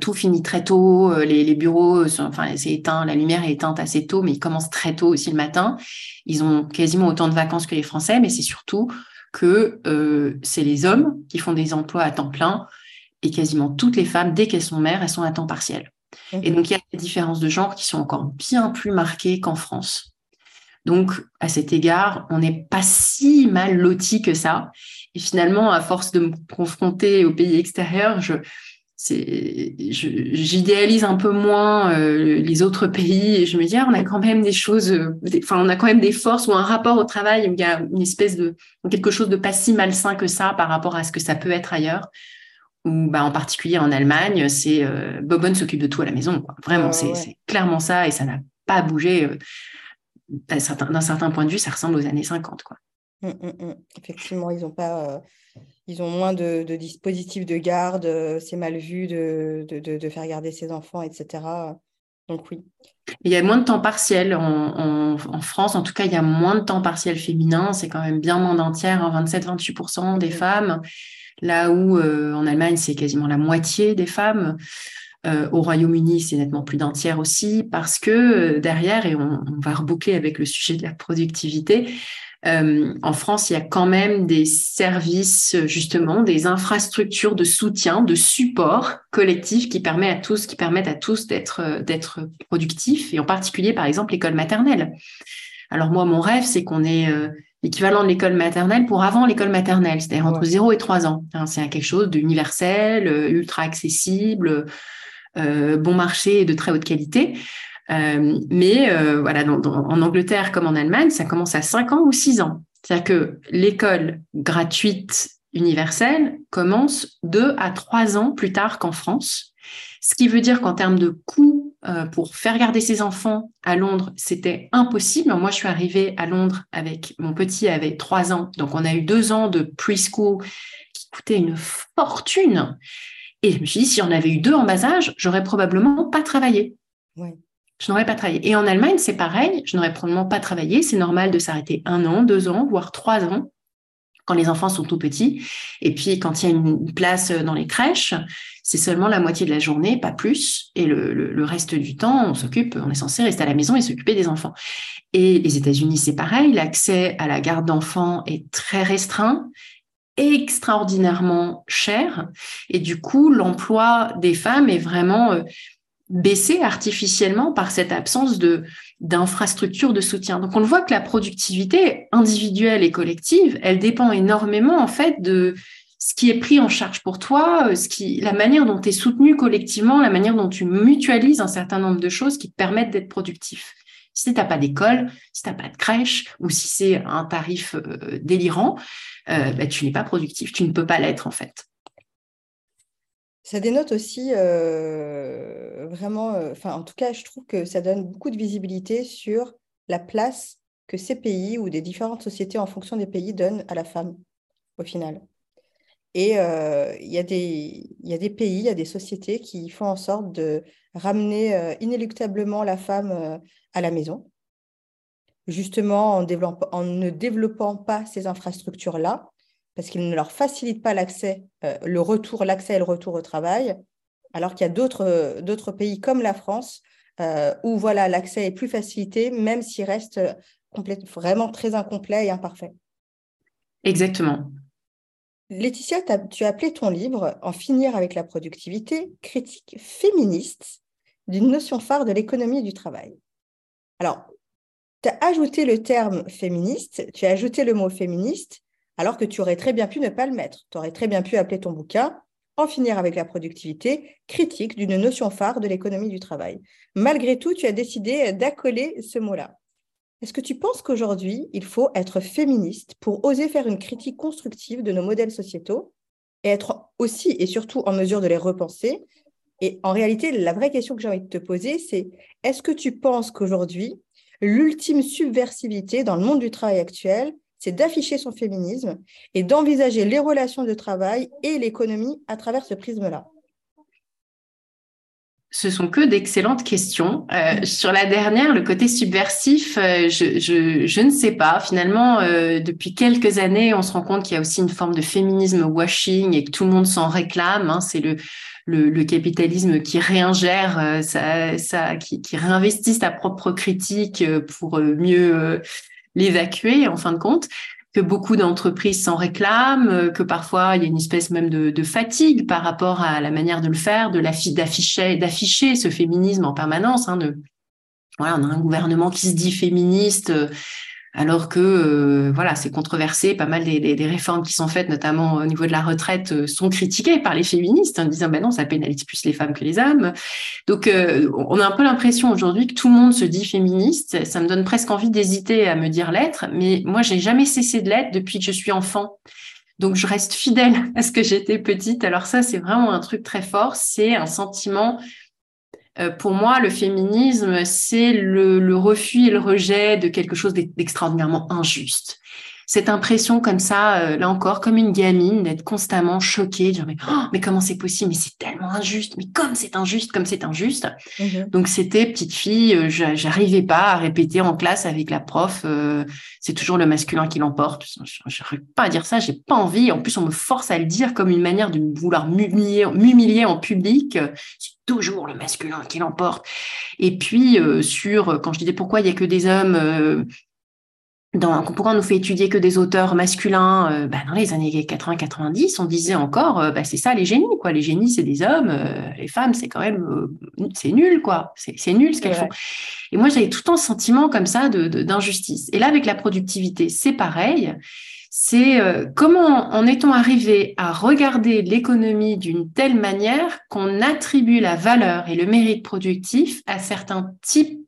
tout finit très tôt, les, les bureaux, sont, enfin c'est éteint, la lumière est éteinte assez tôt, mais ils commencent très tôt aussi le matin. Ils ont quasiment autant de vacances que les Français, mais c'est surtout que c'est les hommes qui font des emplois à temps plein et quasiment toutes les femmes, dès qu'elles sont mères, elles sont à temps partiel. Et donc, il y a des différences de genre qui sont encore bien plus marquées qu'en France. Donc, à cet égard, on n'est pas si mal loti que ça. Et finalement, à force de me confronter aux pays extérieurs, je, j'idéalise un peu moins euh, les autres pays et je me dis ah, on a quand même des choses euh, enfin on a quand même des forces ou un rapport au travail où il y a une espèce de quelque chose de pas si malsain que ça par rapport à ce que ça peut être ailleurs ou bah, en particulier en Allemagne, c'est euh, Bobonne s'occupe de tout à la maison. Vraiment, c'est clairement ça et ça n'a pas bougé. Euh, d'un certain, point de vue, ça ressemble aux années 50. Quoi. Mmh, mmh, mmh. Effectivement, ils ont pas. Euh, ils ont moins de, dispositifs de garde, c'est mal vu de, de, faire garder ses enfants, etc. Donc oui. Il y a moins de temps partiel en, en, France, en tout cas, il y a moins de temps partiel féminin. C'est quand même bien moins d'un tiers, 27-28% hein, des femmes là où euh, en Allemagne, c'est quasiment la moitié des femmes. Euh, au Royaume-Uni, c'est nettement plus d'un tiers aussi, parce que euh, derrière, et on, va reboucler avec le sujet de la productivité, en France, il y a quand même des services, justement, des infrastructures de soutien, de support collectif qui permet à tous, qui permettent à tous d'être d'être productifs, et en particulier, par exemple, l'école maternelle. Alors moi, mon rêve, c'est qu'on ait l'équivalent de l'école maternelle pour avant l'école maternelle, c'est-à-dire entre 0 et 3 ans. Hein, c'est quelque chose d'universel, euh, ultra accessible, euh, bon marché et de très haute qualité. Euh, mais voilà, en Angleterre comme en Allemagne, ça commence à 5 ans ou 6 ans. C'est-à-dire que l'école gratuite universelle commence deux à trois ans plus tard qu'en France. Ce qui veut dire qu'en termes de coûts euh, pour faire garder ses enfants à Londres, c'était impossible. Moi, je suis arrivée à Londres avec mon petit avait trois ans, donc on a eu deux ans de preschool qui coûtait une fortune. Et je me suis dit, si on avait eu deux en bas âge, j'aurais probablement pas travaillé. Je n'aurais pas travaillé. Et en Allemagne, c'est pareil. Je n'aurais probablement pas travaillé. C'est normal de s'arrêter un an, deux ans, voire trois ans quand les enfants sont tout petits. Et puis, quand il y a une place dans les crèches, c'est seulement la moitié de la journée, pas plus. Et le, reste du temps, on s'occupe, on est censé rester à la maison et s'occuper des enfants. Et les États-Unis, c'est pareil. L'accès à la garde d'enfants est très restreint extraordinairement cher. Et du coup, l'emploi des femmes est vraiment euh, baissé artificiellement par cette absence de d'infrastructures de soutien. Donc on voit que la productivité individuelle et collective, elle dépend énormément en fait de ce qui est pris en charge pour toi, euh, ce qui, la manière dont tu es soutenu collectivement, la manière dont tu mutualises un certain nombre de choses qui te permettent d'être productif. Si tu n'as pas d'école, si tu n'as pas de crèche, ou si c'est un tarif euh, délirant, euh, bah, tu n'es pas productif, tu ne peux pas l'être en fait. Ça dénote aussi euh, vraiment, euh, enfin en tout cas, je trouve que ça donne beaucoup de visibilité sur la place que ces pays ou des différentes sociétés en fonction des pays donnent à la femme au final. Et euh, il y, a des, y a des pays, il y a des sociétés qui font en sorte de ramener inéluctablement la femme à la maison, justement en, en ne développant pas ces infrastructures-là parce qu'ils ne leur facilitent pas l'accès, euh, le retour, l'accès et le retour au travail, alors qu'il y a d'autres, euh, d'autres pays comme la France euh, où voilà l'accès est plus facilité, même s'il reste vraiment très incomplet et imparfait. Exactement. Laetitia, tu as appelé ton livre En finir avec la productivité, critique féministe d'une notion phare de l'économie du travail. Alors, tu as ajouté le terme féministe, tu as ajouté le mot féministe, alors que tu aurais très bien pu ne pas le mettre. Tu aurais très bien pu appeler ton bouquin En finir avec la productivité, critique d'une notion phare de l'économie du travail. Malgré tout, tu as décidé d'accoler ce mot-là. Est-ce que tu penses qu'aujourd'hui, il faut être féministe pour oser faire une critique constructive de nos modèles sociétaux et être aussi et surtout en mesure de les repenser? Et en réalité, la vraie question que j'ai envie de te poser, c'est est-ce que tu penses qu'aujourd'hui, l'ultime subversivité dans le monde du travail actuel, c'est d'afficher son féminisme et d'envisager les relations de travail et l'économie à travers ce prisme-là ce sont que d'excellentes questions. Euh, sur la dernière, le côté subversif, euh, je, ne sais pas. Finalement, euh, depuis quelques années, on se rend compte qu'il y a aussi une forme de féminisme washing et que tout le monde s'en réclame. Hein. C'est le, capitalisme qui réingère, qui réinvestit sa propre critique pour mieux l'évacuer en fin de compte, que beaucoup d'entreprises s'en réclament, euh, que parfois il y a une espèce même de, fatigue par rapport à la manière de le faire, d'afficher, ce féminisme en permanence. Hein, voilà, on a un gouvernement qui se dit féministe, euh, alors que euh, voilà, c'est controversé. Pas mal des, réformes qui sont faites, notamment au niveau de la retraite, euh, sont critiquées par les féministes en disant ben non, ça pénalise plus les femmes que les hommes. Donc, euh, on a un peu l'impression aujourd'hui que tout le monde se dit féministe. Ça me donne presque envie d'hésiter à me dire l'être, mais moi, j'ai jamais cessé de l'être depuis que je suis enfant. Donc, je reste fidèle [LAUGHS] à ce que j'étais petite. Alors ça, c'est vraiment un truc très fort. C'est un sentiment pour moi, le féminisme, c'est le, refus et le rejet de quelque chose d'extraordinairement injuste. Cette impression comme ça, euh, là encore, comme une gamine, d'être constamment choquée, de dire oh, mais, comment c'est possible, mais c'est tellement injuste, mais comme c'est injuste, comme c'est injuste. Mm-hmm. Donc c'était petite fille, euh, j'arrivais pas à répéter en classe avec la prof, c'est toujours le masculin qui l'emporte. Je n'arrive pas à dire ça, j'ai pas envie. En plus, on me force à le dire comme une manière de vouloir m'humilier en public toujours le masculin qui l'emporte. Et puis, euh, sur, quand je disais pourquoi il n'y a que des hommes, euh, dans, pourquoi on nous fait étudier que des auteurs masculins, euh, bah, dans les années 80-90, on disait encore, bah, c'est ça les génies, quoi. Les génies, c'est des hommes, les femmes, c'est quand même, c'est nul, quoi. C'est nul ce qu'elles font. Et moi, j'avais tout un sentiment comme ça d'injustice. De, Et là, avec la productivité, c'est pareil c'est euh, comment en est-on arrivé à regarder l'économie d'une telle manière qu'on attribue la valeur et le mérite productif à certains types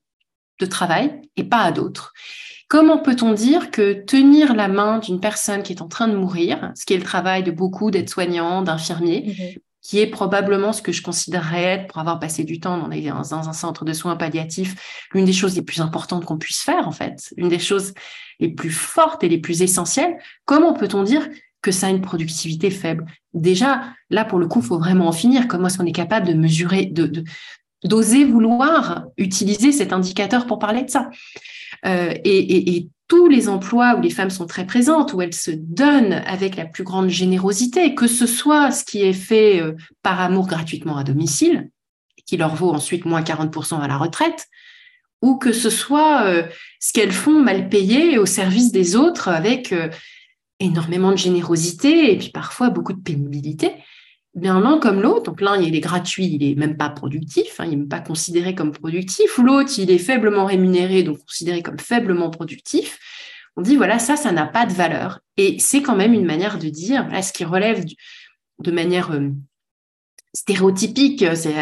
de travail et pas à d'autres? Comment peut-on dire que tenir la main d'une personne qui est en train de mourir, ce qui est le travail de beaucoup d'aides-soignants, d'infirmiers, mhm. qui est probablement ce que je considérerais être, pour avoir passé du temps dans, dans un centre de soins palliatifs, l'une des choses les plus importantes qu'on puisse faire, en fait, une des choses les plus fortes et les plus essentielles, comment peut-on dire que ça a une productivité faible? Déjà, là, pour le coup, il faut vraiment en finir. Comment est-ce qu'on est capable de mesurer, de, d'oser vouloir utiliser cet indicateur pour parler de ça? Euh, et, tous les emplois où les femmes sont très présentes, où elles se donnent avec la plus grande générosité, que ce soit ce qui est fait euh, par amour gratuitement à domicile, qui leur vaut ensuite moins 40% à la retraite, ou que ce soit euh, ce qu'elles font mal payé au service des autres avec énormément de générosité et puis parfois beaucoup de pénibilité. Bien l'un comme l'autre, donc l'un il est gratuit, il est même pas productif, hein, il n'est même pas considéré comme productif, l'autre il est faiblement rémunéré, donc considéré comme faiblement productif. On dit voilà ça, ça n'a pas de valeur. Et c'est quand même une manière de dire, voilà, ce qui relève de manière stéréotypique, c'est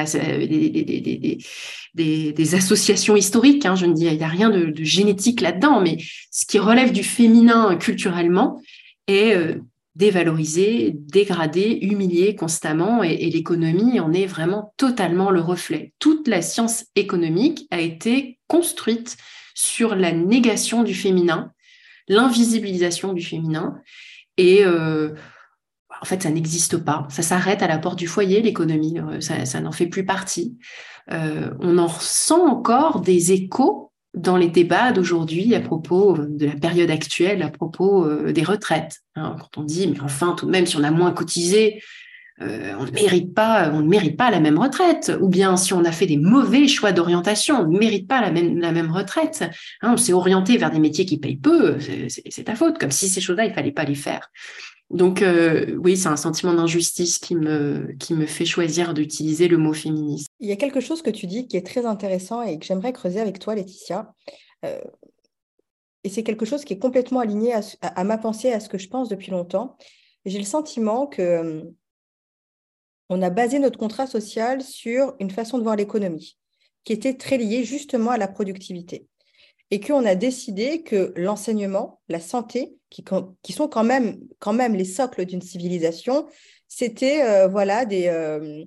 des, associations historiques. Hein, je ne dis il n'y a rien de génétique là-dedans, mais ce qui relève du féminin culturellement, est euh, dévalorisé, dégradé, humilié constamment et, l'économie en est vraiment totalement le reflet. Toute la science économique a été construite sur la négation du féminin, l'invisibilisation du féminin et euh, en fait, ça n'existe pas. Ça s'arrête à la porte du foyer, l'économie. Euh, ça, n'en fait plus partie. on en ressent encore des échos dans les débats d'aujourd'hui à propos euh, de la période actuelle, à propos euh, des retraites. Hein, quand on dit, mais enfin, tout de même, si on a moins cotisé, euh, on ne mérite pas, ne la même retraite. Ou bien si on a fait des mauvais choix d'orientation, on ne mérite pas la même, retraite. Hein, on s'est orienté vers des métiers qui payent peu, c'est ta faute, comme si ces choses-là, il fallait pas les faire. Donc euh, oui, c'est un sentiment d'injustice qui me, qui me fait choisir d'utiliser le mot féministe. Il y a quelque chose que tu dis qui est très intéressant et que j'aimerais creuser avec toi, Laetitia. Euh, et c'est quelque chose qui est complètement aligné à, ma pensée, à ce que je pense depuis longtemps. J'ai le sentiment que euh, on a basé notre contrat social sur une façon de voir l'économie qui était très liée justement à la productivité et qu'on a décidé que l'enseignement, la santé, qui, sont quand même, les socles d'une civilisation, c'était euh, voilà, des, euh,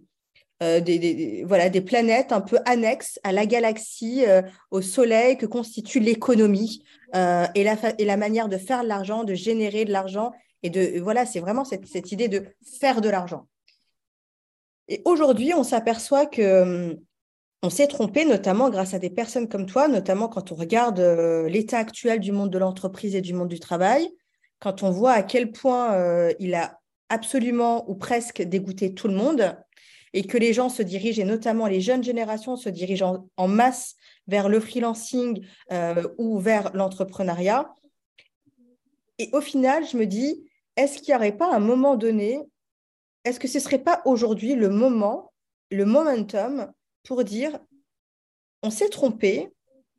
euh, des, voilà, des planètes un peu annexes à la galaxie, au Soleil, que constitue l'économie et, la, et la manière de faire de l'argent, de générer de l'argent. Et de voilà, c'est vraiment cette, cette idée de faire de l'argent. Et aujourd'hui, on s'aperçoit que hum, on s'est trompé, notamment grâce à des personnes comme toi, notamment quand on regarde euh, l'état actuel du monde de l'entreprise et du monde du travail, quand on voit à quel point euh, il a absolument ou presque dégoûté tout le monde et que les gens se dirigent, et notamment les jeunes générations se dirigent en, masse vers le freelancing euh, ou vers l'entrepreneuriat. Et au final, je me dis, est-ce qu'il n'y aurait pas un moment donné, est-ce que ce ne serait pas aujourd'hui le moment, le momentum pour dire on s'est trompé.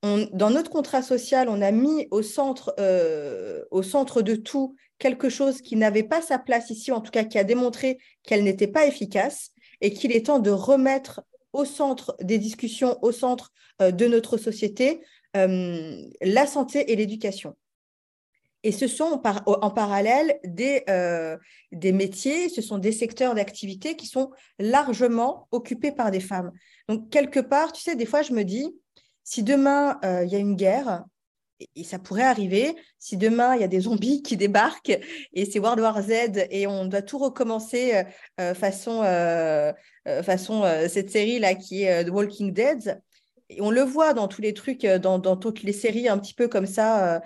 dans notre contrat social, on a mis au centre, euh, au centre de tout quelque chose qui n'avait pas sa place ici, en tout cas qui a démontré qu'elle n'était pas efficace et qu'il est temps de remettre au centre des discussions, au centre euh, de notre société, euh, la santé et l'éducation. Et ce sont en parallèle des, des métiers, ce sont des secteurs d'activité qui sont largement occupés par des femmes. Donc, quelque part, tu sais, des fois, je me dis, si demain, euh, il y a une guerre, et, ça pourrait arriver, si demain, il y a des zombies qui débarquent, et c'est World War Z, et on doit tout recommencer euh, euh, façon, façon cette série-là qui est The Walking Dead, on le voit dans tous les trucs, dans, dans toutes les séries un petit peu comme ça,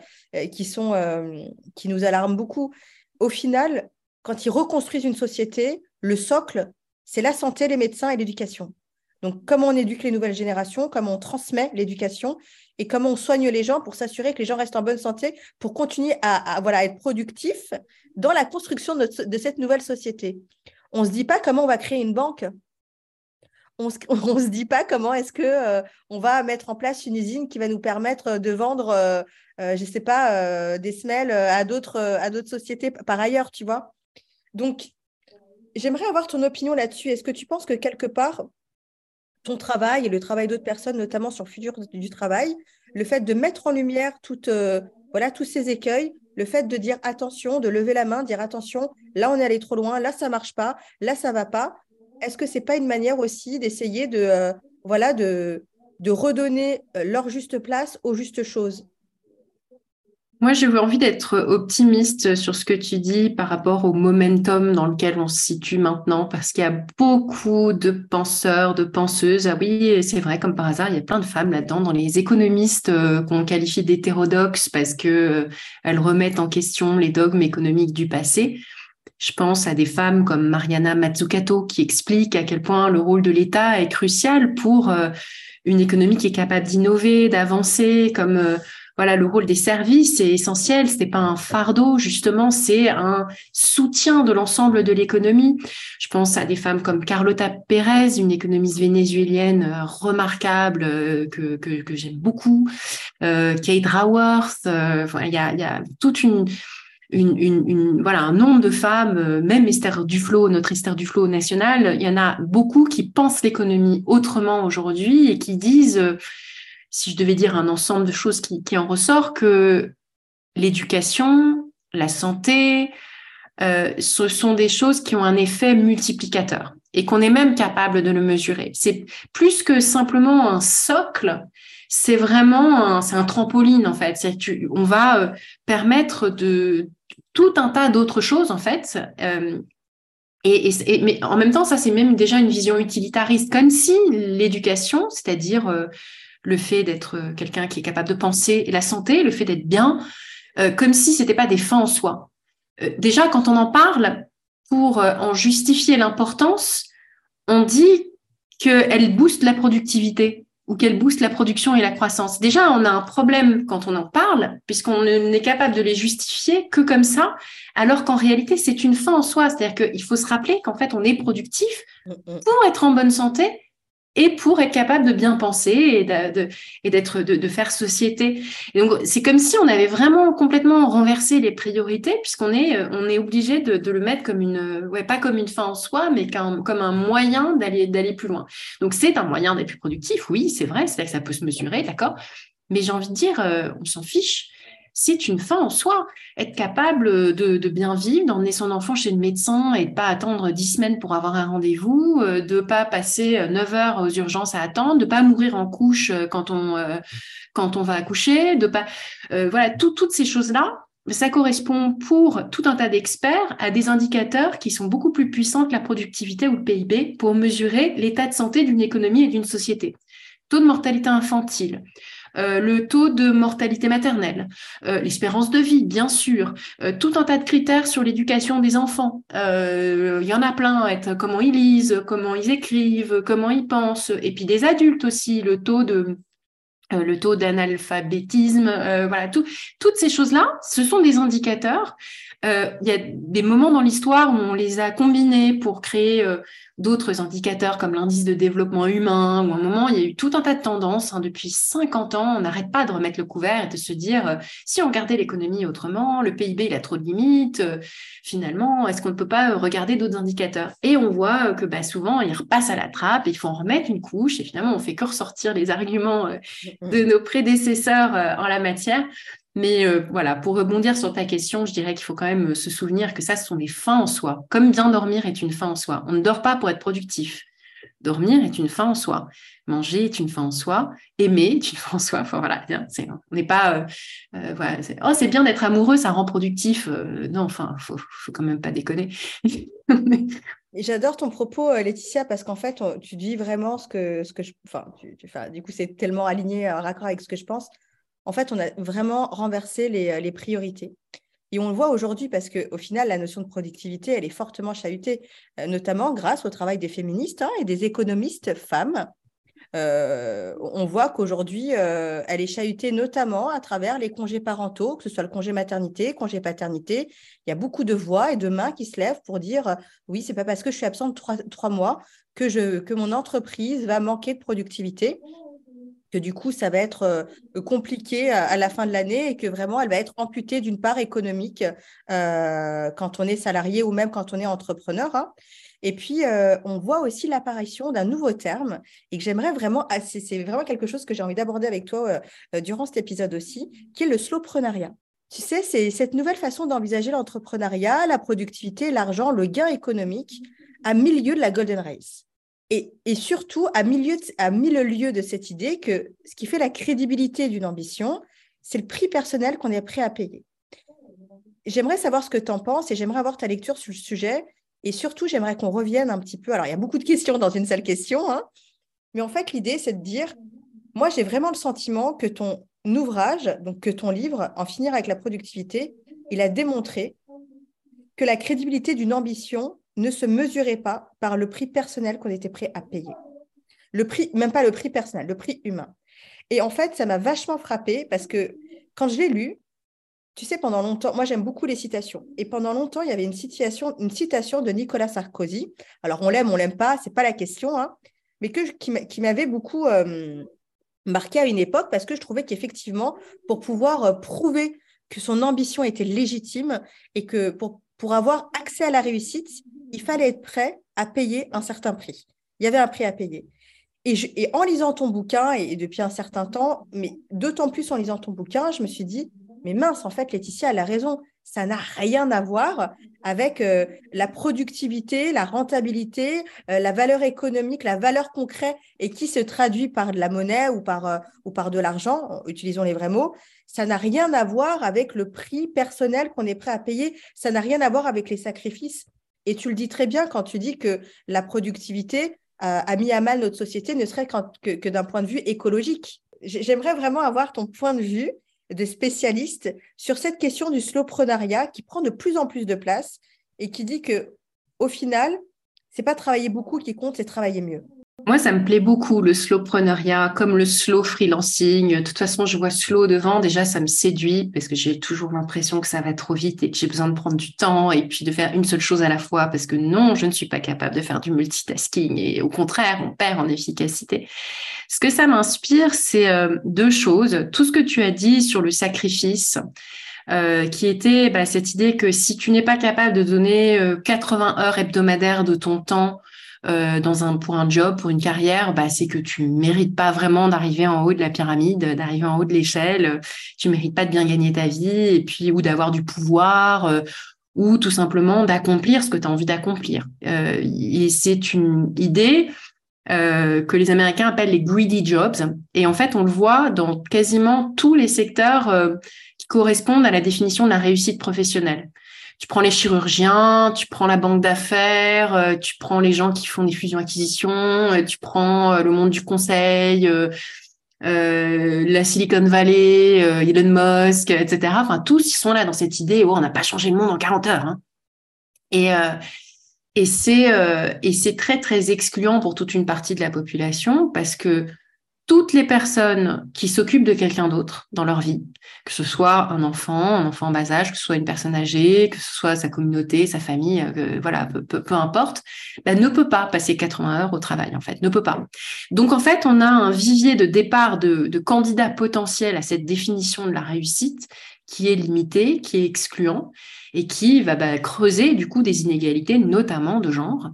qui, sont, qui nous alarment beaucoup. Au final, quand ils reconstruisent une société, le socle, c'est la santé, les médecins et l'éducation. Donc, comment on éduque les nouvelles générations, comment on transmet l'éducation et comment on soigne les gens pour s'assurer que les gens restent en bonne santé, pour continuer à, voilà, être productifs dans la construction de, cette nouvelle société. On ne se dit pas comment on va créer une banque. On ne [LAUGHS] se, dit pas comment est-ce qu'on euh, on va mettre en place une usine qui va nous permettre de vendre, euh, euh, je ne sais pas, des semelles à d'autres sociétés par ailleurs, tu vois. Donc, j'aimerais avoir ton opinion là-dessus. Est-ce que tu penses que quelque part, ton travail et le travail d'autres personnes, notamment sur le futur du travail, le fait de mettre en lumière euh, voilà, tous ces écueils, le fait de dire attention, de lever la main, dire attention, là on est allé trop loin, là ça marche pas, là ça va pas. Est-ce que c'est pas une manière aussi d'essayer de, euh, voilà, de, redonner euh, leur juste place aux justes choses? Moi, j'ai envie d'être optimiste sur ce que tu dis par rapport au momentum dans lequel on se situe maintenant, parce qu'il y a beaucoup de penseurs, de penseuses. Ah oui, c'est vrai, comme par hasard, il y a plein de femmes là-dedans, dans les économistes euh, qu'on qualifie d'hétérodoxes parce que euh, elles remettent en question les dogmes économiques du passé. Je pense à des femmes comme Mariana Mazzucato qui explique à quel point le rôle de l'État est crucial pour euh, une économie qui est capable d'innover, d'avancer, comme voilà, le rôle des services est essentiel. Ce n'est pas un fardeau, justement, c'est un soutien de l'ensemble de l'économie. Je pense à des femmes comme Carlota Pérez, une économiste vénézuélienne euh, remarquable euh, que, que, j'aime beaucoup, euh, Kate Raworth. Euh, il y, a, y a toute une, voilà, un nombre de femmes, même Esther Duflo, notre Esther Duflo nationale, il y en a beaucoup qui pensent l'économie autrement aujourd'hui et qui disent si je devais dire un ensemble de choses qui, en ressort, que l'éducation, la santé, euh, ce sont des choses qui ont un effet multiplicateur et qu'on est même capable de le mesurer. C'est plus que simplement un socle, c'est vraiment un, c'est un trampoline en fait. C'est, on va euh, permettre de tout un tas d'autres choses en fait. Euh, et, et, mais en même temps, ça c'est même déjà une vision utilitariste, comme si l'éducation, c'est-à-dire le fait d'être euh, quelqu'un qui est capable de penser, et la santé, le fait d'être bien, euh, comme si ce n'était pas des fins en soi. Euh, déjà, quand on en parle, pour en justifier l'importance, on dit qu'elle booste la productivité ou qu'elle booste la production et la croissance. Déjà, on a un problème quand on en parle, puisqu'on n'est capable de les justifier que comme ça, alors qu'en réalité, c'est une fin en soi. C'est-à-dire qu'il faut se rappeler qu'en fait, on est productif mm, mm. pour être en bonne santé et pour être capable de bien penser et d'être de, de, faire société. Donc c'est comme si on avait vraiment complètement renversé les priorités puisqu'on est est obligé de, de, le mettre comme une ouais pas comme une fin en soi mais comme, un moyen d'aller d'aller plus loin. Donc c'est un moyen d'être plus productif, oui c'est vrai, c'est que ça peut se mesurer, d'accord. Mais j'ai envie de dire, euh, on s'en fiche c'est une fin en soi. Être capable de, bien vivre, d'emmener son enfant chez le médecin et de pas attendre dix semaines pour avoir un rendez-vous, euh, de pas passer euh, neuf heures aux urgences à attendre, de pas mourir en couche euh, quand on, quand on va accoucher, de pas, voilà, toutes ces choses-là, ça correspond pour tout un tas d'experts à des indicateurs qui sont beaucoup plus puissants que la productivité ou le PIB pour mesurer l'état de santé d'une économie et d'une société. Taux de mortalité infantile, euh, le taux de mortalité maternelle, euh, l'espérance de vie, bien sûr, euh, tout un tas de critères sur l'éducation des enfants. Il y en a plein, être, comment ils lisent, comment ils écrivent, comment ils pensent, et puis des adultes aussi, le taux de le taux d'analphabétisme, voilà, toutes ces choses-là, ce sont des indicateurs. Il y a des moments dans l'histoire où on les a combinés pour créer d'autres indicateurs comme l'indice de développement humain, ou à un moment, il y a eu tout un tas de tendances. Hein, depuis 50 ans, on n'arrête pas de remettre le couvert et de se dire, euh, si on regardait l'économie autrement, le PIB, il a trop de limites, euh, finalement, est-ce qu'on ne peut pas euh, regarder d'autres indicateurs? Et on voit que bah, souvent, il repasse à la trappe, et il faut en remettre une couche, et finalement, on fait que ressortir les arguments de nos prédécesseurs en la matière. Mais euh, voilà, pour rebondir sur ta question, je dirais qu'il faut quand même euh, se souvenir que ça, ce sont des fins en soi. Comme bien dormir est une fin en soi. On ne dort pas pour être productif. Dormir est une fin en soi. Manger est une fin en soi. Aimer est une [LAUGHS] fin en soi. Enfin, voilà, on n'est pas. Euh, voilà, oh, c'est bien d'être amoureux, ça rend productif. non, enfin, faut, faut quand même pas déconner. J'adore ton propos, Laetitia, parce qu'en fait, tu dis vraiment ce que, je. Enfin, du coup, c'est tellement aligné, en raccord avec ce que je pense en fait, on a vraiment renversé euh, les, priorités. Et on le voit aujourd'hui parce qu'au final, la notion de productivité, elle est fortement chahutée, euh, notamment grâce au travail des féministes hein, et des économistes femmes. Euh, on voit qu'aujourd'hui, elle est chahutée notamment à travers les congés parentaux, que ce soit le congé maternité, congé paternité. Il y a beaucoup de voix et de mains qui se lèvent pour dire oui, c'est pas parce que je suis absente trois, mois que mon entreprise va manquer de productivité que du coup, ça va être euh, compliqué à, la fin de l'année et que vraiment, elle va être amputée d'une part économique euh, quand on est salarié ou même quand on est entrepreneur. Hein. Et puis, euh, on voit aussi l'apparition d'un nouveau terme et que j'aimerais vraiment, c'est vraiment quelque chose que j'ai envie d'aborder avec toi durant cet épisode aussi, qui est le slowpreneuriat. Tu sais, c'est cette nouvelle façon d'envisager l'entrepreneuriat, la productivité, l'argent, le gain économique à milieu de la Golden Race. Et, surtout, à à milieu de cette idée que ce qui fait la crédibilité d'une ambition, c'est le prix personnel qu'on est prêt à payer. J'aimerais savoir ce que tu en penses et j'aimerais avoir ta lecture sur le sujet. Et surtout, j'aimerais qu'on revienne un petit peu. Alors, il y a beaucoup de questions dans une seule question, hein, mais en fait, l'idée, c'est de dire, moi, j'ai vraiment le sentiment que ton ouvrage, donc que ton livre, En finir avec la productivité, il a démontré que la crédibilité d'une ambition ne se mesurait pas par le prix personnel qu'on était prêt à payer. Le prix, même pas le prix personnel, le prix humain. Et en fait, ça m'a vachement frappé parce que quand je l'ai lu, tu sais, pendant longtemps, moi j'aime beaucoup les citations. Et pendant longtemps, il y avait une, citation, une citation de Nicolas Sarkozy. Alors on l'aime, on l'aime pas, c'est pas la question, hein, mais que, qui m'avait beaucoup euh, marqué à une époque parce que je trouvais qu'effectivement, pour pouvoir euh, prouver que son ambition était légitime et que pour, pour avoir accès à la réussite, il fallait être prêt à payer un certain prix. Il y avait un prix à payer. Et, en lisant ton bouquin, et, depuis un certain temps, mais d'autant plus en lisant ton bouquin, je me suis dit, mais mince, en fait, Laetitia, elle a raison. Ça n'a rien à voir avec euh, la productivité, la rentabilité, euh, la valeur économique, la valeur concrète et qui se traduit par de la monnaie ou euh, ou par de l'argent, utilisons les vrais mots. Ça n'a rien à voir avec le prix personnel qu'on est prêt à payer. Ça n'a rien à voir avec les sacrifices. Et tu le dis très bien quand tu dis que la productivité a mis à mal notre société, ne serait que, que d'un point de vue écologique. J'aimerais vraiment avoir ton point de vue de spécialiste sur cette question du slowprenariat qui prend de plus en plus de place et qui dit que au final, c'est pas travailler beaucoup qui compte, c'est travailler mieux. Moi, ça me plaît beaucoup, le slowpreneuriat, comme le slow freelancing. De toute façon, je vois slow devant. Déjà, ça me séduit parce que j'ai toujours l'impression que ça va trop vite et que j'ai besoin de prendre du temps et puis de faire une seule chose à la fois parce que non, je ne suis pas capable de faire du multitasking et au contraire, on perd en efficacité. Ce que ça m'inspire, c'est euh, deux choses. Tout ce que tu as dit sur le sacrifice. Euh, qui était bah, cette idée que si tu n'es pas capable de donner 80 euh, heures hebdomadaires de ton temps euh, dans un pour un job, pour une carrière, bah, c'est que tu mérites pas vraiment d'arriver en haut de la pyramide, d'arriver en haut de l'échelle. Tu mérites pas de bien gagner ta vie et puis ou d'avoir du pouvoir. Euh, ou tout simplement d'accomplir ce que tu as envie d'accomplir. Euh, et c'est une idée que les Américains appellent les greedy jobs. Et en fait, on le voit dans quasiment tous les secteurs qui correspondent à la définition de la réussite professionnelle tu prends les chirurgiens, tu prends la banque d'affaires, euh, tu prends les gens qui font des fusions-acquisitions, euh, tu prends euh, le monde du conseil, la Silicon Valley, Elon Musk, etc. Enfin, tous ils sont là dans cette idée, oh, on n'a pas changé le monde en 40 heures. Hein. Et, c'est et c'est très très excluant pour toute une partie de la population parce que toutes les personnes qui s'occupent de quelqu'un d'autre dans leur vie, que ce soit un enfant, un enfant en bas âge, que ce soit une personne âgée, que ce soit sa communauté, sa famille, euh, voilà, peu, importe, bah, ne peut pas passer 80 heures au travail, en fait, ne peut pas. Donc, en fait, on a un vivier de départ de, candidats potentiels à cette définition de la réussite qui est limité, qui est excluant et qui va bah, creuser, du coup, des inégalités, notamment de genre.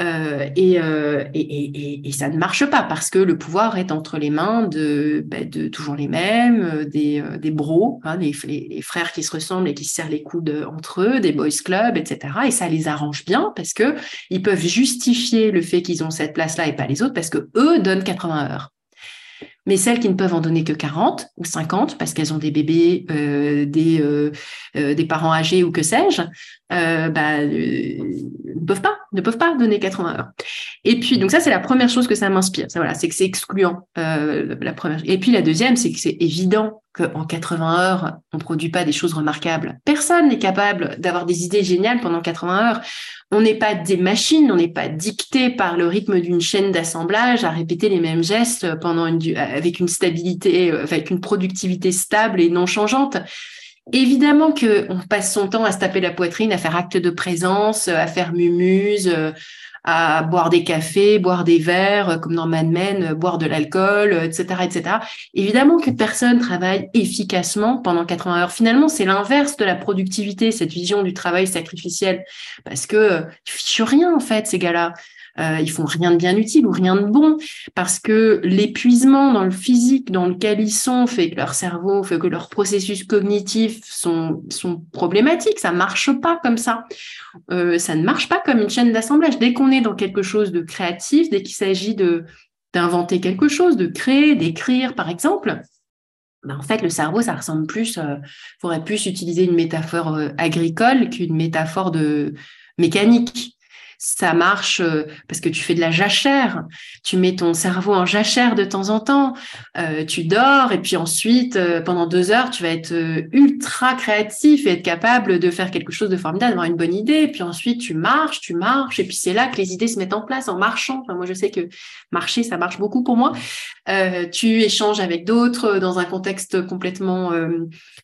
Euh, euh, et, et, et, ça ne marche pas parce que le pouvoir est entre les mains de, ben, toujours les mêmes, euh, des, des bros, hein, les, les, frères qui se ressemblent et qui se serrent les coudes entre eux, des boys clubs, etc. Et ça les arrange bien parce que ils peuvent justifier le fait qu'ils ont cette place-là et pas les autres parce que eux donnent 80 heures. Mais celles qui ne peuvent en donner que 40 ou 50 parce qu'elles ont des bébés, euh, des, euh, euh, des parents âgés ou que sais-je, bah, ne peuvent pas, ne peuvent pas donner 80 heures. Et puis, donc ça, c'est la première chose que ça m'inspire. Voilà, c'est que c'est excluant. la première. Et puis la deuxième, c'est que c'est évident qu'en 80 heures, on produit pas des choses remarquables. Personne n'est capable d'avoir des idées géniales pendant 80 heures. On n'est pas des machines, on n'est pas dicté par le rythme d'une chaîne d'assemblage à répéter les mêmes gestes avec une stabilité, euh, avec une productivité stable et non changeante. Évidemment que on passe son temps à se taper la poitrine, à faire acte de présence, à faire mumuse, euh, à boire des cafés, boire des verres, euh, comme dans Mad Men, boire de l'alcool, etc., etc. Évidemment que personne travaille efficacement pendant 80 heures. Finalement, c'est l'inverse de la productivité, cette vision du travail sacrificiel, parce que tu fiches rien en fait, ces gars-là. Euh, ils font rien de bien utile ou rien de bon parce que l'épuisement dans le physique dans lequel ils sont fait que leur cerveau fait que leurs processus cognitifs sont problématiques. Ça marche pas comme ça. Euh, ça ne marche pas comme une chaîne d'assemblage. Dès qu'on est dans quelque chose de créatif dès qu'il s'agit de d'inventer quelque chose de créer d'écrire par exemple ben, en fait, le cerveau, ça ressemble plus, euh, faudrait plus utiliser une métaphore euh, agricole qu'une métaphore de mécanique ça marche euh, parce que tu fais de la jachère, tu mets ton cerveau en jachère de temps en temps, euh, tu dors et puis ensuite, euh, pendant deux heures, tu vas être ultra créatif et être capable de faire quelque chose de formidable, d'avoir une bonne idée. Et puis ensuite, tu marches, tu marches et puis c'est là que les idées se mettent en place en marchant. Moi, je sais que marcher, ça marche beaucoup pour moi. tu échanges avec d'autres dans un contexte complètement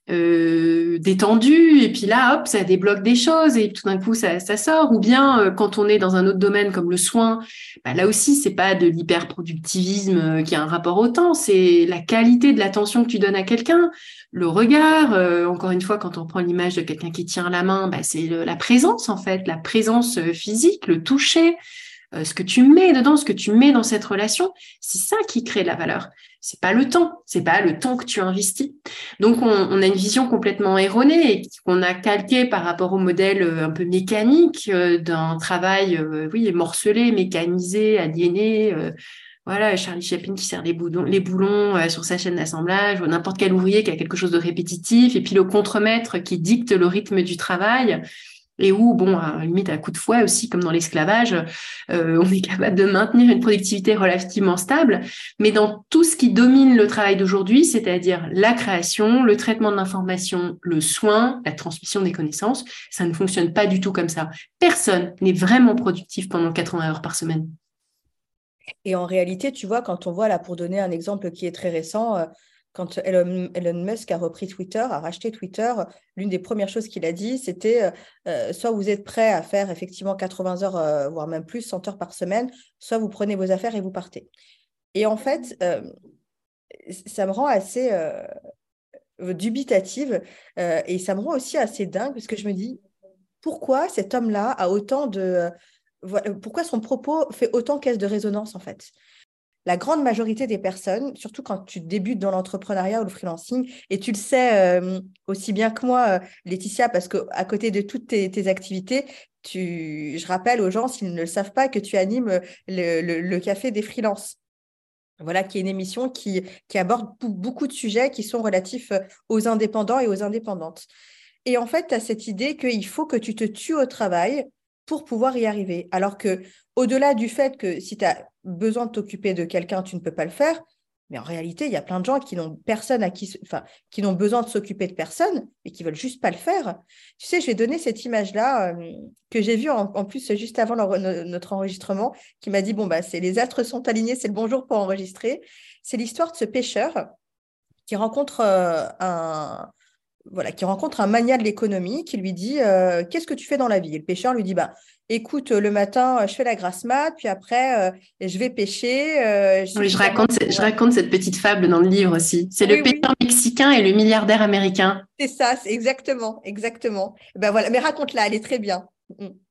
détendu et puis là, hop, ça débloque des choses et tout d'un coup, ça, ça sort. Ou bien quand on est dans un autre domaine comme le soin, bah, là aussi, c'est pas de l'hyperproductivisme euh, qui a un rapport au temps, c'est la qualité de l'attention que tu donnes à quelqu'un, le regard. Euh, encore une fois, quand on prend l'image de quelqu'un qui tient la main, bah, c'est la présence en fait, la présence euh, physique, le toucher, ce que tu mets dedans, ce que tu mets dans cette relation, c'est ça qui crée la valeur c'est pas le temps, c'est pas le temps que tu investis. Donc on, a une vision complètement erronée et qu'on a calqué par rapport au modèle euh, un peu mécanique euh, d'un travail, euh, oui, morcelé, mécanisé, aliéné. voilà, Charlie Chaplin qui sert les, boulons, les boulons sur sa chaîne d'assemblage, ou n'importe quel ouvrier qui a quelque chose de répétitif, et puis le contremaître qui dicte le rythme du travail et où, bon, à limite à coup de fouet aussi, comme dans l'esclavage, euh, on est capable de maintenir une productivité relativement stable. Mais dans tout ce qui domine le travail d'aujourd'hui, c'est-à-dire la création, le traitement de l'information, le soin, la transmission des connaissances, ça ne fonctionne pas du tout comme ça. Personne n'est vraiment productif pendant 80 heures par semaine. Et en réalité, tu vois, quand on voit là, pour donner un exemple qui est très récent, euh, quand Elon, Musk a repris Twitter, a racheté Twitter, l'une des premières choses qu'il a dit, c'était euh, euh, soit vous êtes prêt à faire effectivement 80 heures, euh, voire même plus, 100 heures par semaine, soit vous prenez vos affaires et vous partez. Et en fait, ça me rend assez dubitative et ça me rend aussi assez dingue parce que je me dis, pourquoi cet homme-là a autant de... pourquoi son propos fait autant caisse de résonance en fait? La grande majorité des personnes, surtout quand tu débutes dans l'entrepreneuriat ou le freelancing, et tu le sais euh, aussi bien que moi, euh, Laetitia, parce qu'à côté de toutes tes, activités, tu, je rappelle aux gens, s'ils ne le savent pas, que tu animes euh, le, Café des freelances. Voilà, qui est une émission qui, qui aborde beaucoup de sujets qui sont relatifs aux indépendants et aux indépendantes. Et en fait, tu as cette idée qu'il faut que tu te tues au travail pour pouvoir y arriver. Alors que, au-delà du fait que si tu as besoin de t'occuper de quelqu'un, tu ne peux pas le faire, mais en réalité, il y a plein de gens qui n'ont personne à qui, enfin, qui n'ont besoin de s'occuper de personne, mais qui veulent juste pas le faire. Tu sais, je vais donner cette image-là euh, que j'ai vue en, plus juste avant notre enregistrement, qui m'a dit bon bah c'est les astres sont alignés, c'est le bonjour pour enregistrer. C'est l'histoire de ce pêcheur qui rencontre euh, un voilà, qui rencontre un mania de l'économie qui lui dit euh, Qu'est-ce que tu fais dans la vie? Et le pêcheur lui dit bah, Écoute, le matin, je fais la grasse mat, puis après, euh, je vais pêcher. Euh, je, raconte, je raconte cette petite fable dans le livre aussi. C'est le pêcheur mexicain et le milliardaire américain. C'est ça, c'est exactement, exactement. Ben voilà, mais raconte-la, elle est très bien.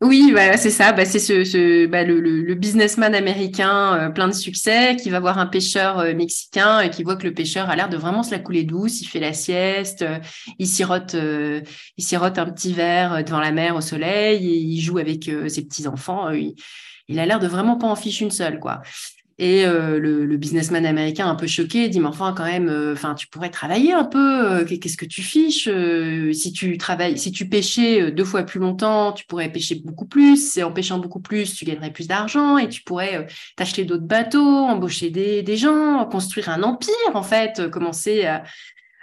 Oui, bah, c'est ça. Bah, c'est ce, bah, le, businessman américain euh, plein de succès qui va voir un pêcheur euh, mexicain et qui voit que le pêcheur a l'air de vraiment se la couler douce. Il fait la sieste, euh, il sirote, il sirote un petit verre devant la mer au soleil, il joue avec ses petits enfants. Il, il, a l'air de vraiment pas en fiche une seule, quoi. Et euh, le, businessman américain, un peu choqué, dit mais enfin quand même, euh, tu pourrais travailler un peu. Euh, qu'est-ce que tu fiches Si tu travailles, si tu pêchais deux fois plus longtemps, tu pourrais pêcher beaucoup plus. Et en pêchant beaucoup plus, tu gagnerais plus d'argent et tu pourrais t'acheter d'autres bateaux, embaucher des, des, gens, construire un empire en fait, commencer à,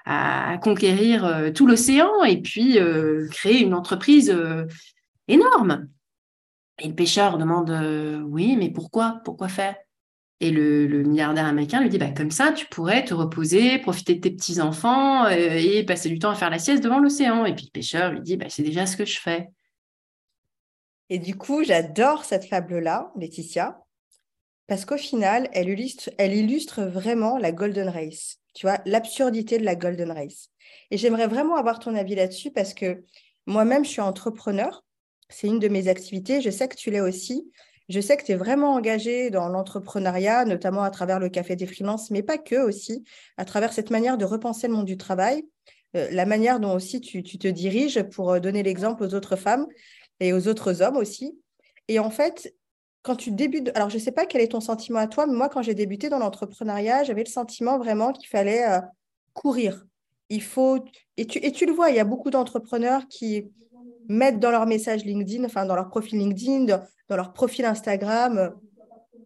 à conquérir tout l'océan et puis créer une entreprise énorme. Et le pêcheur demande oui, mais pourquoi? Pourquoi faire? Et le, milliardaire américain lui dit, bah, comme ça, tu pourrais te reposer, profiter de tes petits-enfants euh, et passer du temps à faire la sieste devant l'océan. Et puis le pêcheur lui dit, bah, c'est déjà ce que je fais. Et du coup, j'adore cette fable-là, Laetitia, parce qu'au final, elle illustre, elle illustre vraiment la Golden Race, tu vois, l'absurdité de la Golden Race. Et j'aimerais vraiment avoir ton avis là-dessus parce que moi-même, je suis entrepreneur. C'est une de mes activités. Je sais que tu l'es aussi. Je sais que tu es vraiment engagé dans l'entrepreneuriat, notamment à travers le Café des Freelances, mais pas que aussi, à travers cette manière de repenser le monde du travail, euh, la manière dont aussi tu, te diriges pour euh, donner l'exemple aux autres femmes et aux autres hommes aussi. Et en fait, quand tu débutes, alors je ne sais pas quel est ton sentiment à toi, mais moi, quand j'ai débuté dans l'entrepreneuriat, j'avais le sentiment vraiment qu'il fallait euh, courir. Il faut, et tu, et tu le vois, il y a beaucoup d'entrepreneurs qui mettent dans leur message LinkedIn, enfin dans leur profil LinkedIn, dans, leur profil Instagram, euh,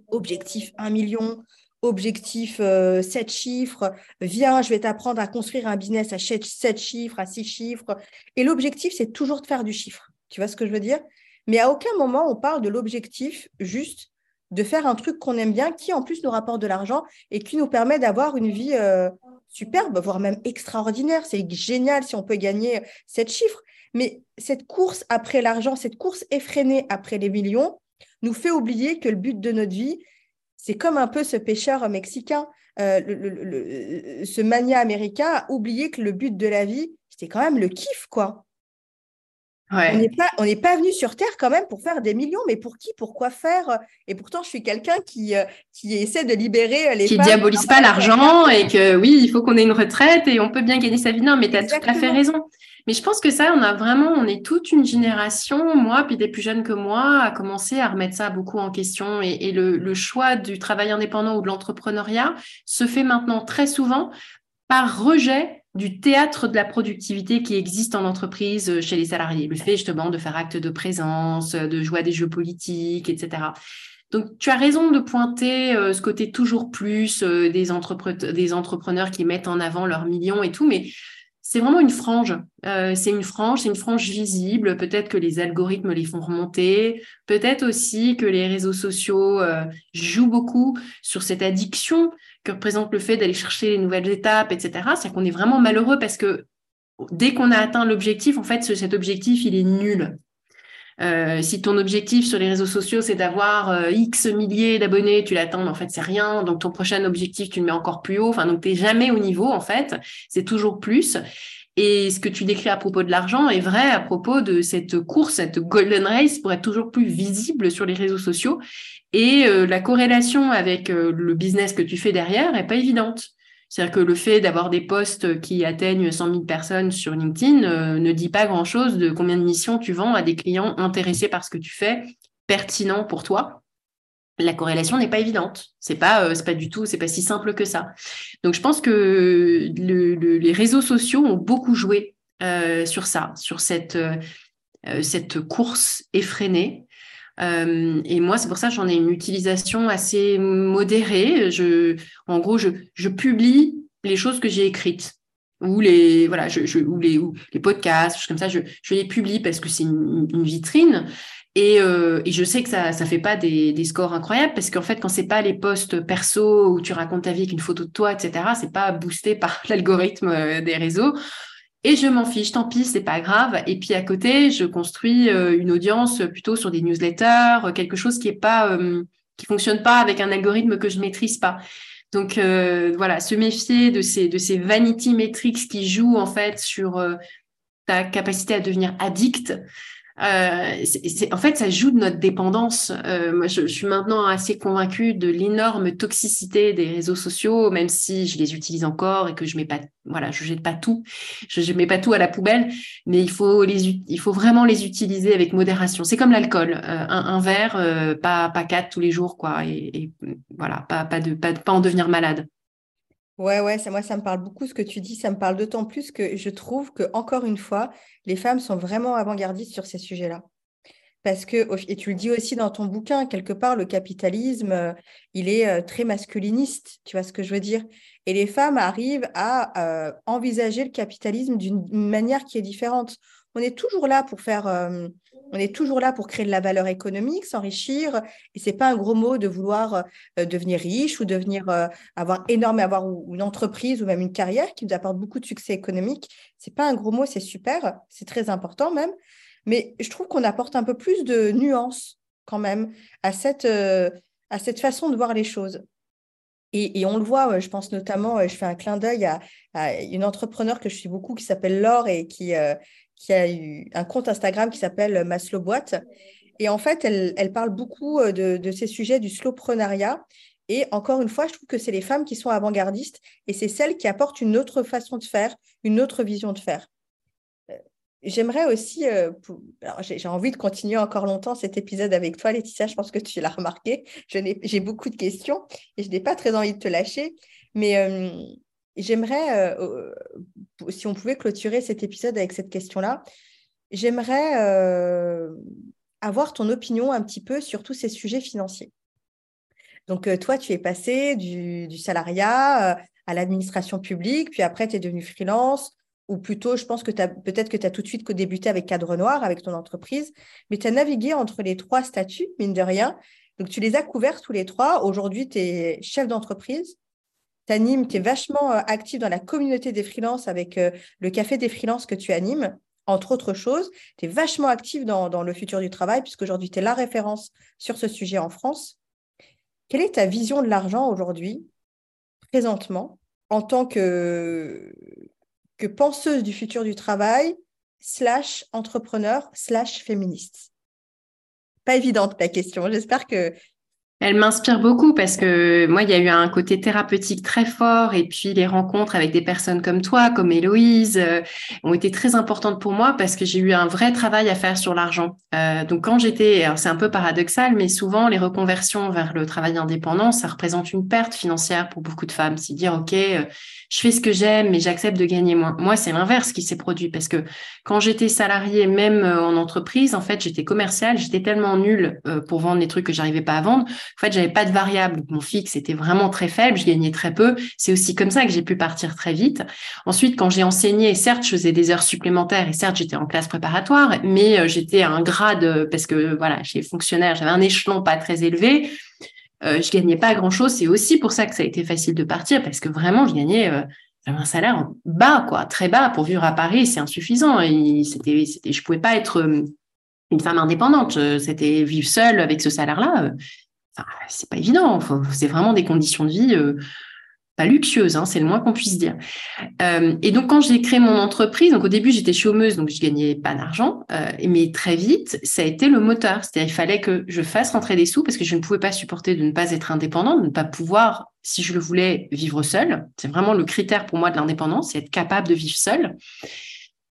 objectif 1 million, objectif 7 euh, chiffres, viens, je vais t'apprendre à construire un business à 7 chiffres, à 6 chiffres. Et l'objectif, c'est toujours de faire du chiffre. Tu vois ce que je veux dire? Mais à aucun moment, on parle de l'objectif juste de faire un truc qu'on aime bien, qui en plus nous rapporte de l'argent et qui nous permet d'avoir une vie euh, superbe, voire même extraordinaire. C'est génial si on peut gagner 7 chiffres. Mais cette course après l'argent, cette course effrénée après les millions, nous fait oublier que le but de notre vie, c'est comme un peu ce pêcheur mexicain, euh, ce mania américain a oublié que le but de la vie, c'était quand même le kiff, quoi. On n'est pas, on pas venu sur Terre quand même pour faire des millions, mais pour qui, pourquoi faire? Et pourtant, je suis quelqu'un qui, euh, qui essaie de libérer les qui femmes. Diabolise pas l'argent et que oui, il faut qu'on ait une retraite et on peut bien gagner sa vie. Non, mais tu as tout à fait raison. Mais je pense que ça, on a vraiment, on est toute une génération, moi, puis des plus jeunes que moi, à commencer à remettre ça beaucoup en question. Et, le, choix du travail indépendant ou de l'entrepreneuriat se fait maintenant très souvent par rejet du théâtre de la productivité qui existe en entreprise euh, chez les salariés. Le fait justement de faire acte de présence, de jouer à des jeux politiques, etc. Donc, tu as raison de pointer euh, ce côté toujours plus euh, des, des, entrepreneurs qui mettent en avant leurs millions et tout, mais c'est vraiment une frange. c'est une frange, c'est une frange visible. Peut-être que les algorithmes les font remonter. Peut-être aussi que les réseaux sociaux jouent beaucoup sur cette addiction que représente le fait d'aller chercher les nouvelles étapes, etc. C'est qu'on est vraiment malheureux parce que dès qu'on a atteint l'objectif, en fait, cet objectif, il est nul. Euh, si ton objectif sur les réseaux sociaux, c'est d'avoir euh, X milliers d'abonnés, tu l'attends, en fait, c'est rien. Donc, ton prochain objectif, tu le mets encore plus haut. Enfin, donc, tu n'es jamais au niveau, en fait. C'est toujours plus. Et ce que tu décris à propos de l'argent est vrai à propos de cette course, cette golden race pour être toujours plus visible sur les réseaux sociaux. Et euh, la corrélation avec le business que tu fais derrière n'est pas évidente. C'est-à-dire que le fait d'avoir des postes qui atteignent 100 000 personnes sur LinkedIn euh, ne dit pas grand-chose de combien de missions tu vends à des clients intéressés par ce que tu fais, pertinent pour toi la corrélation n'est pas évidente. C'est pas, euh, c'est pas du tout, c'est pas si simple que ça. Donc je pense que les réseaux sociaux ont beaucoup joué euh, sur ça, sur cette euh, cette course effrénée. Et moi, c'est pour ça que j'en ai une utilisation assez modérée. En gros, je, publie les choses que j'ai écrites. Ou les voilà ou les podcasts choses comme ça. Je, les publie parce que c'est une, vitrine. Et, euh, et, je sais que ça ça fait pas des, des scores incroyables parce qu'en fait quand c'est pas les posts perso où tu racontes ta vie avec une photo de toi etc c'est pas boosté par [LAUGHS] l'algorithme euh, des réseaux et je m'en fiche tant pis c'est pas grave. Et puis à côté je construis euh, une audience plutôt sur des newsletters quelque chose qui est pas qui fonctionne pas avec un algorithme que je maîtrise pas. Donc voilà se méfier de ces de ces vanity metrics qui jouent en fait sur ta capacité à devenir addict euh, en fait, ça joue de notre dépendance. Euh, moi, je, suis maintenant assez convaincue de l'énorme toxicité des réseaux sociaux, même si je les utilise encore et que je mets pas, voilà, je jette pas tout, je, je mets pas tout à la poubelle, mais il faut les, il faut vraiment les utiliser avec modération. C'est comme l'alcool, euh, un, un, verre, euh, pas pas quatre tous les jours, quoi, et, et voilà, pas pas de pas, pas en devenir malade. Ouais, ouais, ça, moi, ça me parle beaucoup ce que tu dis. Ça me parle d'autant plus que je trouve que, encore une fois, les femmes sont vraiment avant-gardistes sur ces sujets-là. Parce que, et tu le dis aussi dans ton bouquin, quelque part, le capitalisme, euh, il est euh, très masculiniste, tu vois ce que je veux dire? Et les femmes arrivent à euh, envisager le capitalisme d'une manière qui est différente. On est toujours là pour faire on est toujours là pour créer de la valeur économique, s'enrichir. Et c'est pas un gros mot de vouloir euh, devenir riche ou devenir euh, avoir énorme, avoir une entreprise ou même une carrière qui nous apporte beaucoup de succès économique. C'est pas un gros mot, c'est super, c'est très important même. Mais je trouve qu'on apporte un peu plus de nuances quand même à cette, euh, à cette façon de voir les choses. Et, on le voit, je pense notamment, je fais un clin d'œil à, une entrepreneur que je suis beaucoup qui s'appelle Laure et qui, qui a eu un compte Instagram qui s'appelle Maslow Boîte. Et en fait, elle, parle beaucoup de, de, ces sujets du slowprenariat. Et encore une fois, je trouve que c'est les femmes qui sont avant-gardistes et c'est celles qui apportent une autre façon de faire, une autre vision de faire. J'aimerais aussi, j'ai envie de continuer encore longtemps cet épisode avec toi, Laetitia, je pense que tu l'as remarqué. J'ai beaucoup de questions et je n'ai pas très envie de te lâcher, mais j'aimerais, si on pouvait clôturer cet épisode avec cette question-là, j'aimerais avoir ton opinion un petit peu sur tous ces sujets financiers. Donc, toi, tu es passé du, du salariat à l'administration publique, puis après, tu es devenu freelance ou plutôt, je pense que peut-être que tu as tout de suite débuté avec Cadre Noir, avec ton entreprise, mais tu as navigué entre les trois statuts, mine de rien. Donc, tu les as couverts tous les trois. Aujourd'hui, tu es chef d'entreprise. Tu animes, tu es vachement euh, actif dans la communauté des freelances avec euh, le café des freelances que tu animes, entre autres choses. Tu es vachement actif dans, le futur du travail, puisqu'aujourd'hui, tu es la référence sur ce sujet en France. Quelle est ta vision de l'argent aujourd'hui, présentement, en tant que, que penseuse du futur du travail, slash entrepreneur, slash féministe? Pas évidente la question. J'espère que elle m'inspire beaucoup parce que moi, il y a eu un côté thérapeutique très fort et puis les rencontres avec des personnes comme toi, comme Héloïse, euh, ont été très importantes pour moi parce que j'ai eu un vrai travail à faire sur l'argent. Euh, donc quand j'étais, c'est un peu paradoxal, mais souvent les reconversions vers le travail indépendant, ça représente une perte financière pour beaucoup de femmes. C'est dire, OK, euh, je fais ce que j'aime, mais j'accepte de gagner moins. Moi, c'est l'inverse qui s'est produit parce que quand j'étais salariée, même en entreprise, en fait, j'étais commerciale, j'étais tellement nulle pour vendre les trucs que j'arrivais pas à vendre en fait, j'avais pas de variable. Mon fixe était vraiment très faible. Je gagnais très peu. C'est aussi comme ça que j'ai pu partir très vite. Ensuite, quand j'ai enseigné, certes, je faisais des heures supplémentaires et certes, j'étais en classe préparatoire, mais euh, j'étais à un grade euh, parce que voilà, chez fonctionnaire, j'avais un échelon pas très élevé. Euh, je gagnais pas grand chose. C'est aussi pour ça que ça a été facile de partir parce que vraiment, je gagnais euh, un salaire bas, quoi, très bas pour vivre à Paris. C'est insuffisant. Et c'était, c'était, je pouvais pas être une femme indépendante. C'était vivre seule avec ce salaire-là c'est pas évident. C'est vraiment des conditions de vie euh, pas luxueuses, hein, c'est le moins qu'on puisse dire. Euh, et donc, quand j'ai créé mon entreprise, au début, j'étais chômeuse, donc je gagnais pas d'argent, euh, mais très vite, ça a été le moteur. C'est-à-dire, il fallait que je fasse rentrer des sous parce que je ne pouvais pas supporter de ne pas être indépendante, de ne pas pouvoir, si je le voulais, vivre seule. C'est vraiment le critère pour moi de l'indépendance, c'est être capable de vivre seule.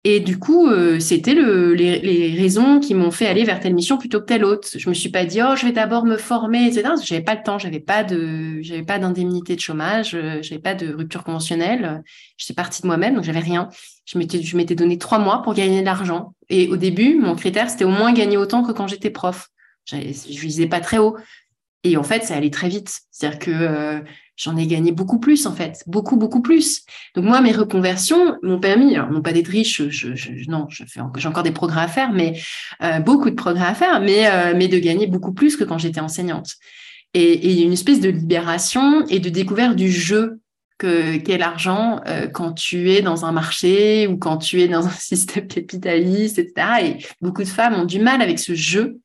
Et du coup, euh, c'était le, les, raisons qui m'ont fait aller vers telle mission plutôt que telle autre. Je me suis pas dit oh je vais d'abord me former etc. J'avais pas le temps, j'avais pas de j'avais pas d'indemnité de chômage, euh, j'avais pas de rupture conventionnelle. J'étais partie de moi-même donc j'avais rien. Je m'étais je m'étais donné trois mois pour gagner de l'argent. Et au début, mon critère c'était au moins gagner autant que quand j'étais prof. Je visais pas très haut. Et en fait, ça allait très vite. C'est-à-dire que euh, j'en ai gagné beaucoup plus en fait, beaucoup beaucoup plus. Donc moi mes reconversions m'ont permis, non pas d'être riche, non, j'ai encore des progrès à faire, mais euh, beaucoup de progrès à faire, mais euh, mais de gagner beaucoup plus que quand j'étais enseignante. Et une espèce de libération et de découverte du jeu que qu'est l'argent quand tu es dans un marché ou quand tu es dans un [LAUGHS] système capitaliste, etc. Et beaucoup de femmes ont du mal avec ce jeu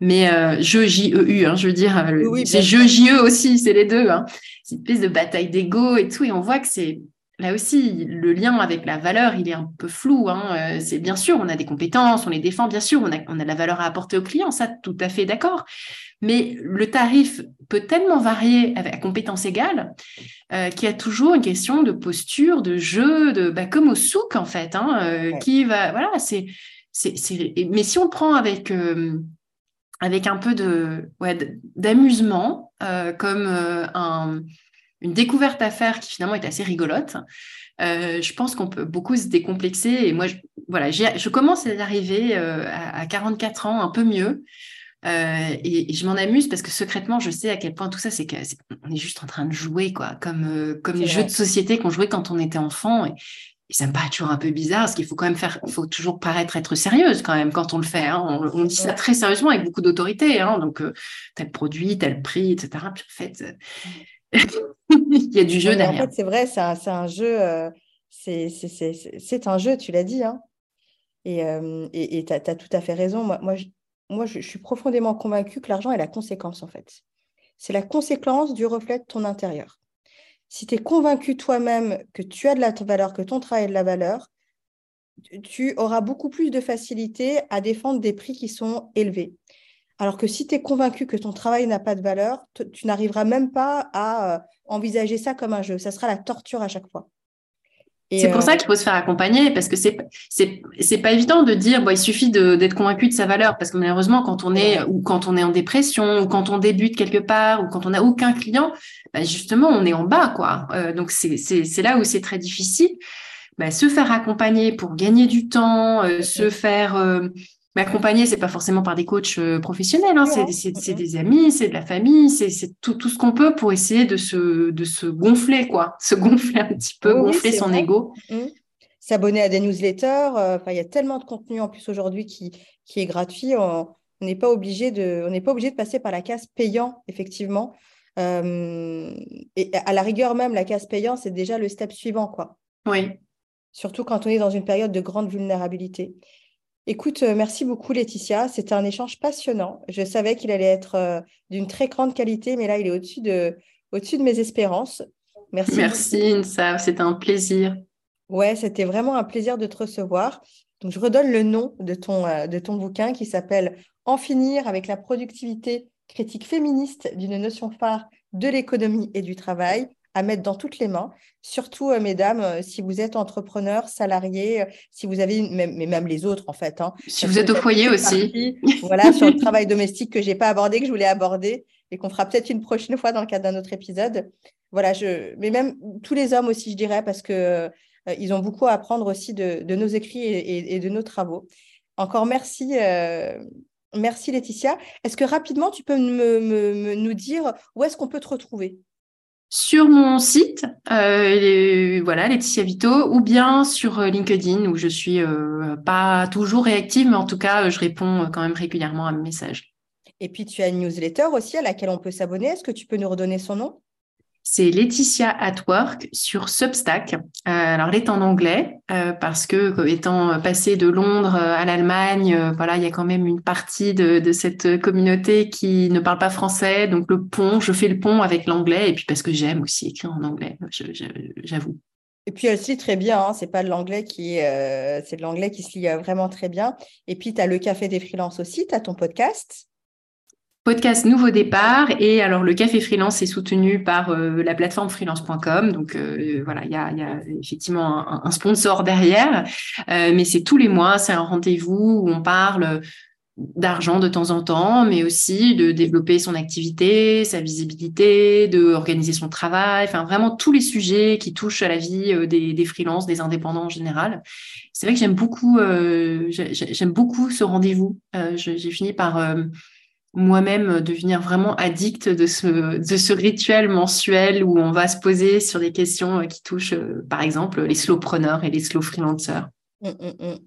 mais euh, jeu J-E-U, hein, je veux dire, euh, c'est jeu J-E aussi, c'est les deux. Hein. C'est une espèce de bataille d'ego et tout, et on voit que c'est là aussi le lien avec la valeur, il est un peu flou. Hein. Euh, c'est bien sûr, on a des compétences, on les défend, bien sûr, on a, on a de la valeur à apporter au client, ça, tout à fait d'accord. Mais le tarif peut tellement varier avec compétences égales euh, qu'il y a toujours une question de posture, de jeu, de bah, comme au souk en fait, hein, euh, qui va, voilà, c'est, c'est, mais si on prend avec avec un peu de ouais, d'amusement, euh, comme euh, un, une découverte à faire qui finalement est assez rigolote. Euh, je pense qu'on peut beaucoup se décomplexer. Et moi, je, voilà, je commence à y arriver à, à, 44 ans un peu mieux. Et, et, je m'en amuse parce que secrètement, je sais à quel point tout ça, c'est qu'on est, juste en train de jouer, quoi, comme, comme les jeux de société qu'on jouait quand on était enfant. Et, et ça me paraît toujours un peu bizarre, parce qu'il faut quand même faire, il faut toujours paraître être sérieuse quand même quand on le fait. Hein. On, dit ça très sérieusement avec beaucoup d'autorité. Hein. Donc, euh, tel produit, tel prix, etc. Puis en fait, euh, [LAUGHS] il y a du jeu derrière. En fait, c'est vrai, c'est un, un, jeu. Euh, c'est un jeu, tu l'as dit. Hein. Et tu as, as, tout à fait raison. Moi, moi, je, moi je, je suis profondément convaincue que l'argent est la conséquence, en fait. C'est la conséquence du reflet de ton intérieur si tu es convaincu toi-même que tu as de la valeur, que ton travail a de la valeur, tu auras beaucoup plus de facilité à défendre des prix qui sont élevés. Alors que si tu es convaincu que ton travail n'a pas de valeur, tu n'arriveras même pas à envisager ça comme un jeu. Ça sera la torture à chaque fois. C'est pour ça euh, qu'il faut se faire accompagner parce que c'est c'est c'est pas évident de dire bon il suffit d'être convaincu de sa valeur parce que malheureusement quand on est ou quand on est en dépression ou quand on débute quelque part ou quand on n'a aucun client bah, justement on est en bas quoi. Euh, donc c'est c'est c'est là où c'est très difficile. Bah, se faire accompagner pour gagner du temps euh, se faire M'accompagner, c'est pas forcément par des coachs euh, professionnels, hein, c'est des amis, c'est de la famille, c'est tout, tout ce qu'on peut pour essayer de se, de se gonfler, quoi, [LAUGHS] se gonfler un petit peu, gonfler son ego. Mmh. S'abonner à des newsletters, euh, il y a tellement de contenu en plus aujourd'hui qui, qui est gratuit, on n'est pas obligé de, on n'est pas obligé de passer par la case payant, effectivement. Euh, et à la rigueur même, la case payant, c'est déjà le step suivant, quoi. Oui. Surtout quand on est dans une période de grande vulnérabilité. Écoute, euh, merci beaucoup Laetitia. C'était un échange passionnant. Je savais qu'il allait être euh, d'une très grande qualité, mais là, il est au-dessus de, au-dessus de mes espérances. Merci. Merci Insa, c'était un plaisir. Ouais, c'était vraiment un plaisir de te recevoir. Donc, je redonne le nom de ton, euh, de ton bouquin qui s'appelle En finir avec la productivité critique féministe d'une notion phare de l'économie et du travail à mettre dans toutes les mains. Surtout, euh, mesdames, euh, si vous êtes entrepreneur, salarié, euh, si vous avez, même, mais même les autres en fait. Hein, si vous êtes au foyer aussi. [LAUGHS] voilà, sur le travail domestique que je n'ai pas abordé, que je voulais aborder et qu'on fera peut-être une prochaine fois dans le cadre d'un autre épisode. Voilà, je... mais même tous les hommes aussi, je dirais, parce que ils ont beaucoup à apprendre aussi de, nos écrits et, de nos travaux. Encore merci. Merci Laetitia. Est-ce que rapidement, tu peux me, nous dire où est-ce qu'on peut te retrouver? Sur mon site, euh, voilà, Laetitia Vito, ou bien sur euh, LinkedIn où je suis euh, pas toujours réactive, mais en tout cas, je réponds quand même régulièrement à mes messages. Et puis, tu as une newsletter aussi à laquelle on peut s'abonner. Est-ce que tu peux nous redonner son nom? C'est Laetitia at Work sur Substack. Euh, alors, elle est en anglais euh, parce que, étant passée de Londres à l'Allemagne, voilà, il y a quand même une partie de, cette communauté qui ne parle pas français. Donc, le pont, je fais le pont avec l'anglais et puis parce que j'aime aussi écrire en anglais, j'avoue. Et puis lit très bien, hein. c'est pas de l'anglais qui euh, c'est de l'anglais qui se lit vraiment très bien. Et puis tu as le café des freelances aussi, tu as ton podcast podcast Nouveau Départ. Et alors, le Café Freelance est soutenu par euh, la plateforme freelance.com. Donc, euh, voilà, il y a, effectivement un, sponsor derrière. Euh, mais c'est tous les mois, c'est un rendez-vous où on parle d'argent de temps en temps, mais aussi de développer son activité, sa visibilité, de organiser son travail, enfin vraiment tous les sujets qui touchent à la vie des, des freelances, des indépendants en général. C'est vrai que j'aime beaucoup, j'aime beaucoup ce rendez-vous. J'ai fini par moi-même devenir vraiment addict de ce, de ce rituel mensuel où on va se poser sur des questions euh, qui touchent, euh, par exemple, les slowpreneurs et les slow freelancers. Mmh, mmh, mmh.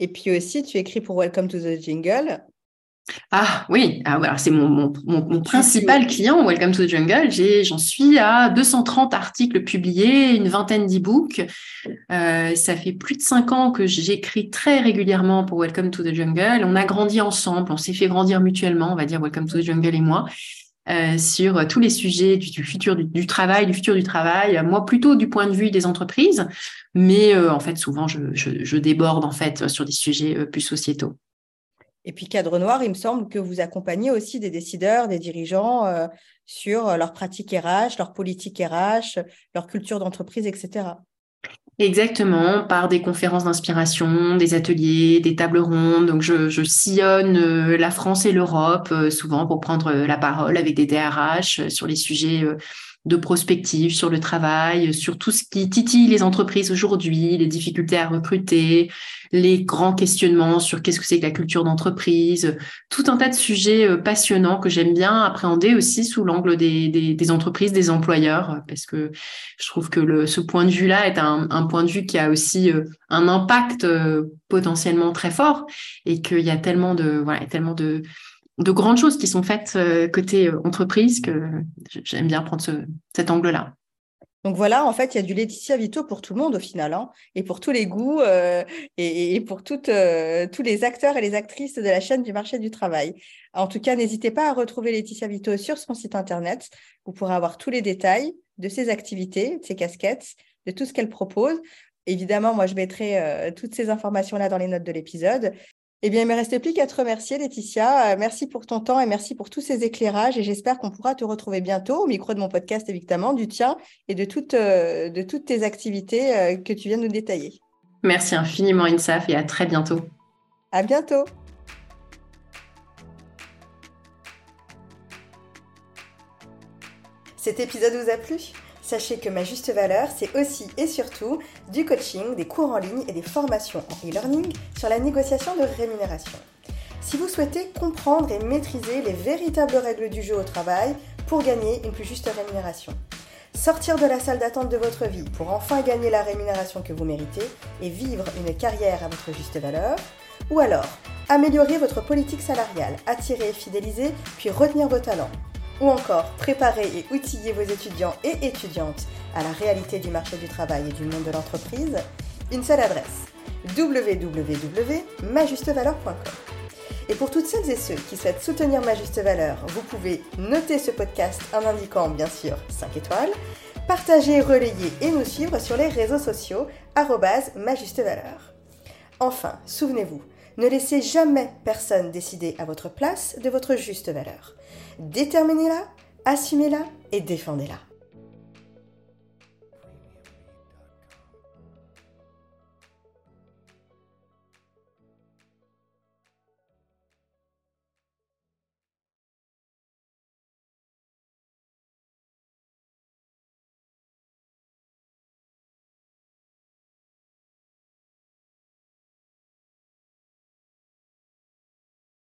Et puis aussi, tu écris pour Welcome to the Jingle. Ah oui, ah, voilà, c'est mon, mon, mon, principal client, Welcome to the Jungle. J'en suis à 230 articles publiés, une vingtaine d'e-books. Euh, ça fait plus de cinq ans que j'écris très régulièrement pour Welcome to the Jungle. On a grandi ensemble, on s'est fait grandir mutuellement, on va dire Welcome to the Jungle et moi. Euh, sur tous les sujets du, futur du, travail, du futur du travail. Moi, plutôt du point de vue des entreprises, mais euh, en fait, souvent, je, je, je, déborde en fait sur des sujets plus sociétaux. Et puis Cadre Noir, il me semble que vous accompagnez aussi des décideurs, des dirigeants euh, sur leur pratique RH, leur politique RH, leur culture d'entreprise, etc. Exactement, par des conférences d'inspiration, des ateliers, des tables rondes. Donc, je, sillonne euh, la France et l'Europe euh, souvent pour prendre la parole avec des DRH sur les sujets de prospective sur le travail, sur tout ce qui titille les entreprises aujourd'hui, les difficultés à recruter, les grands questionnements sur qu'est-ce que c'est que la culture d'entreprise, tout un tas de sujets euh, passionnants que j'aime bien appréhender aussi sous l'angle des, des, entreprises, des employeurs, parce que je trouve que le, ce point de vue-là est un, un, point de vue qui a aussi euh, un impact euh, potentiellement très fort et qu'il y a tellement de, voilà, tellement de, de grandes choses qui sont faites euh, côté euh, entreprise que j'aime bien prendre cet angle-là. Donc voilà, en fait, il y a du Laetitia Vito pour tout le monde au final, hein, et pour tous les goûts, euh, et, pour toutes, tous les acteurs et les actrices de la chaîne du marché du travail. En tout cas, n'hésitez pas à retrouver Laetitia Vito sur son site internet. Vous pourrez avoir tous les détails de ses activités, de ses casquettes, de tout ce qu'elle propose. Évidemment, moi, je mettrai toutes ces informations-là dans les notes de l'épisode. Eh bien, il ne me restait plus qu'à te remercier, Laetitia. Euh, merci pour ton temps et merci pour tous ces éclairages. Et j'espère qu'on pourra te retrouver bientôt au micro de mon podcast, évidemment, du tien et de toutes, euh, de toutes tes activités euh, que tu viens de nous détailler. Merci infiniment, Insaf, et à très bientôt. À bientôt. Cet épisode vous a plu? Sachez que ma juste valeur, c'est aussi et surtout du coaching, des cours en ligne et des formations en e-learning sur la négociation de rémunération. Si vous souhaitez comprendre et maîtriser les véritables règles du jeu au travail pour gagner une plus juste rémunération, sortir de la salle d'attente de votre vie pour enfin gagner la rémunération que vous méritez et vivre une carrière à votre juste valeur, ou alors améliorer votre politique salariale, attirer et fidéliser, puis retenir vos talents ou encore préparer et outiller vos étudiants et étudiantes à la réalité du marché du travail et du monde de l'entreprise, une seule adresse www.majustevaleur.com. Et pour toutes celles et ceux qui souhaitent soutenir Ma Juste Valeur, vous pouvez noter ce podcast en indiquant bien sûr 5 étoiles, partager, relayer et nous suivre sur les réseaux sociaux Ma Juste Valeur. Enfin, souvenez-vous, ne laissez jamais personne décider à votre place de votre juste valeur. Déterminez-la, assumez-la et défendez-la.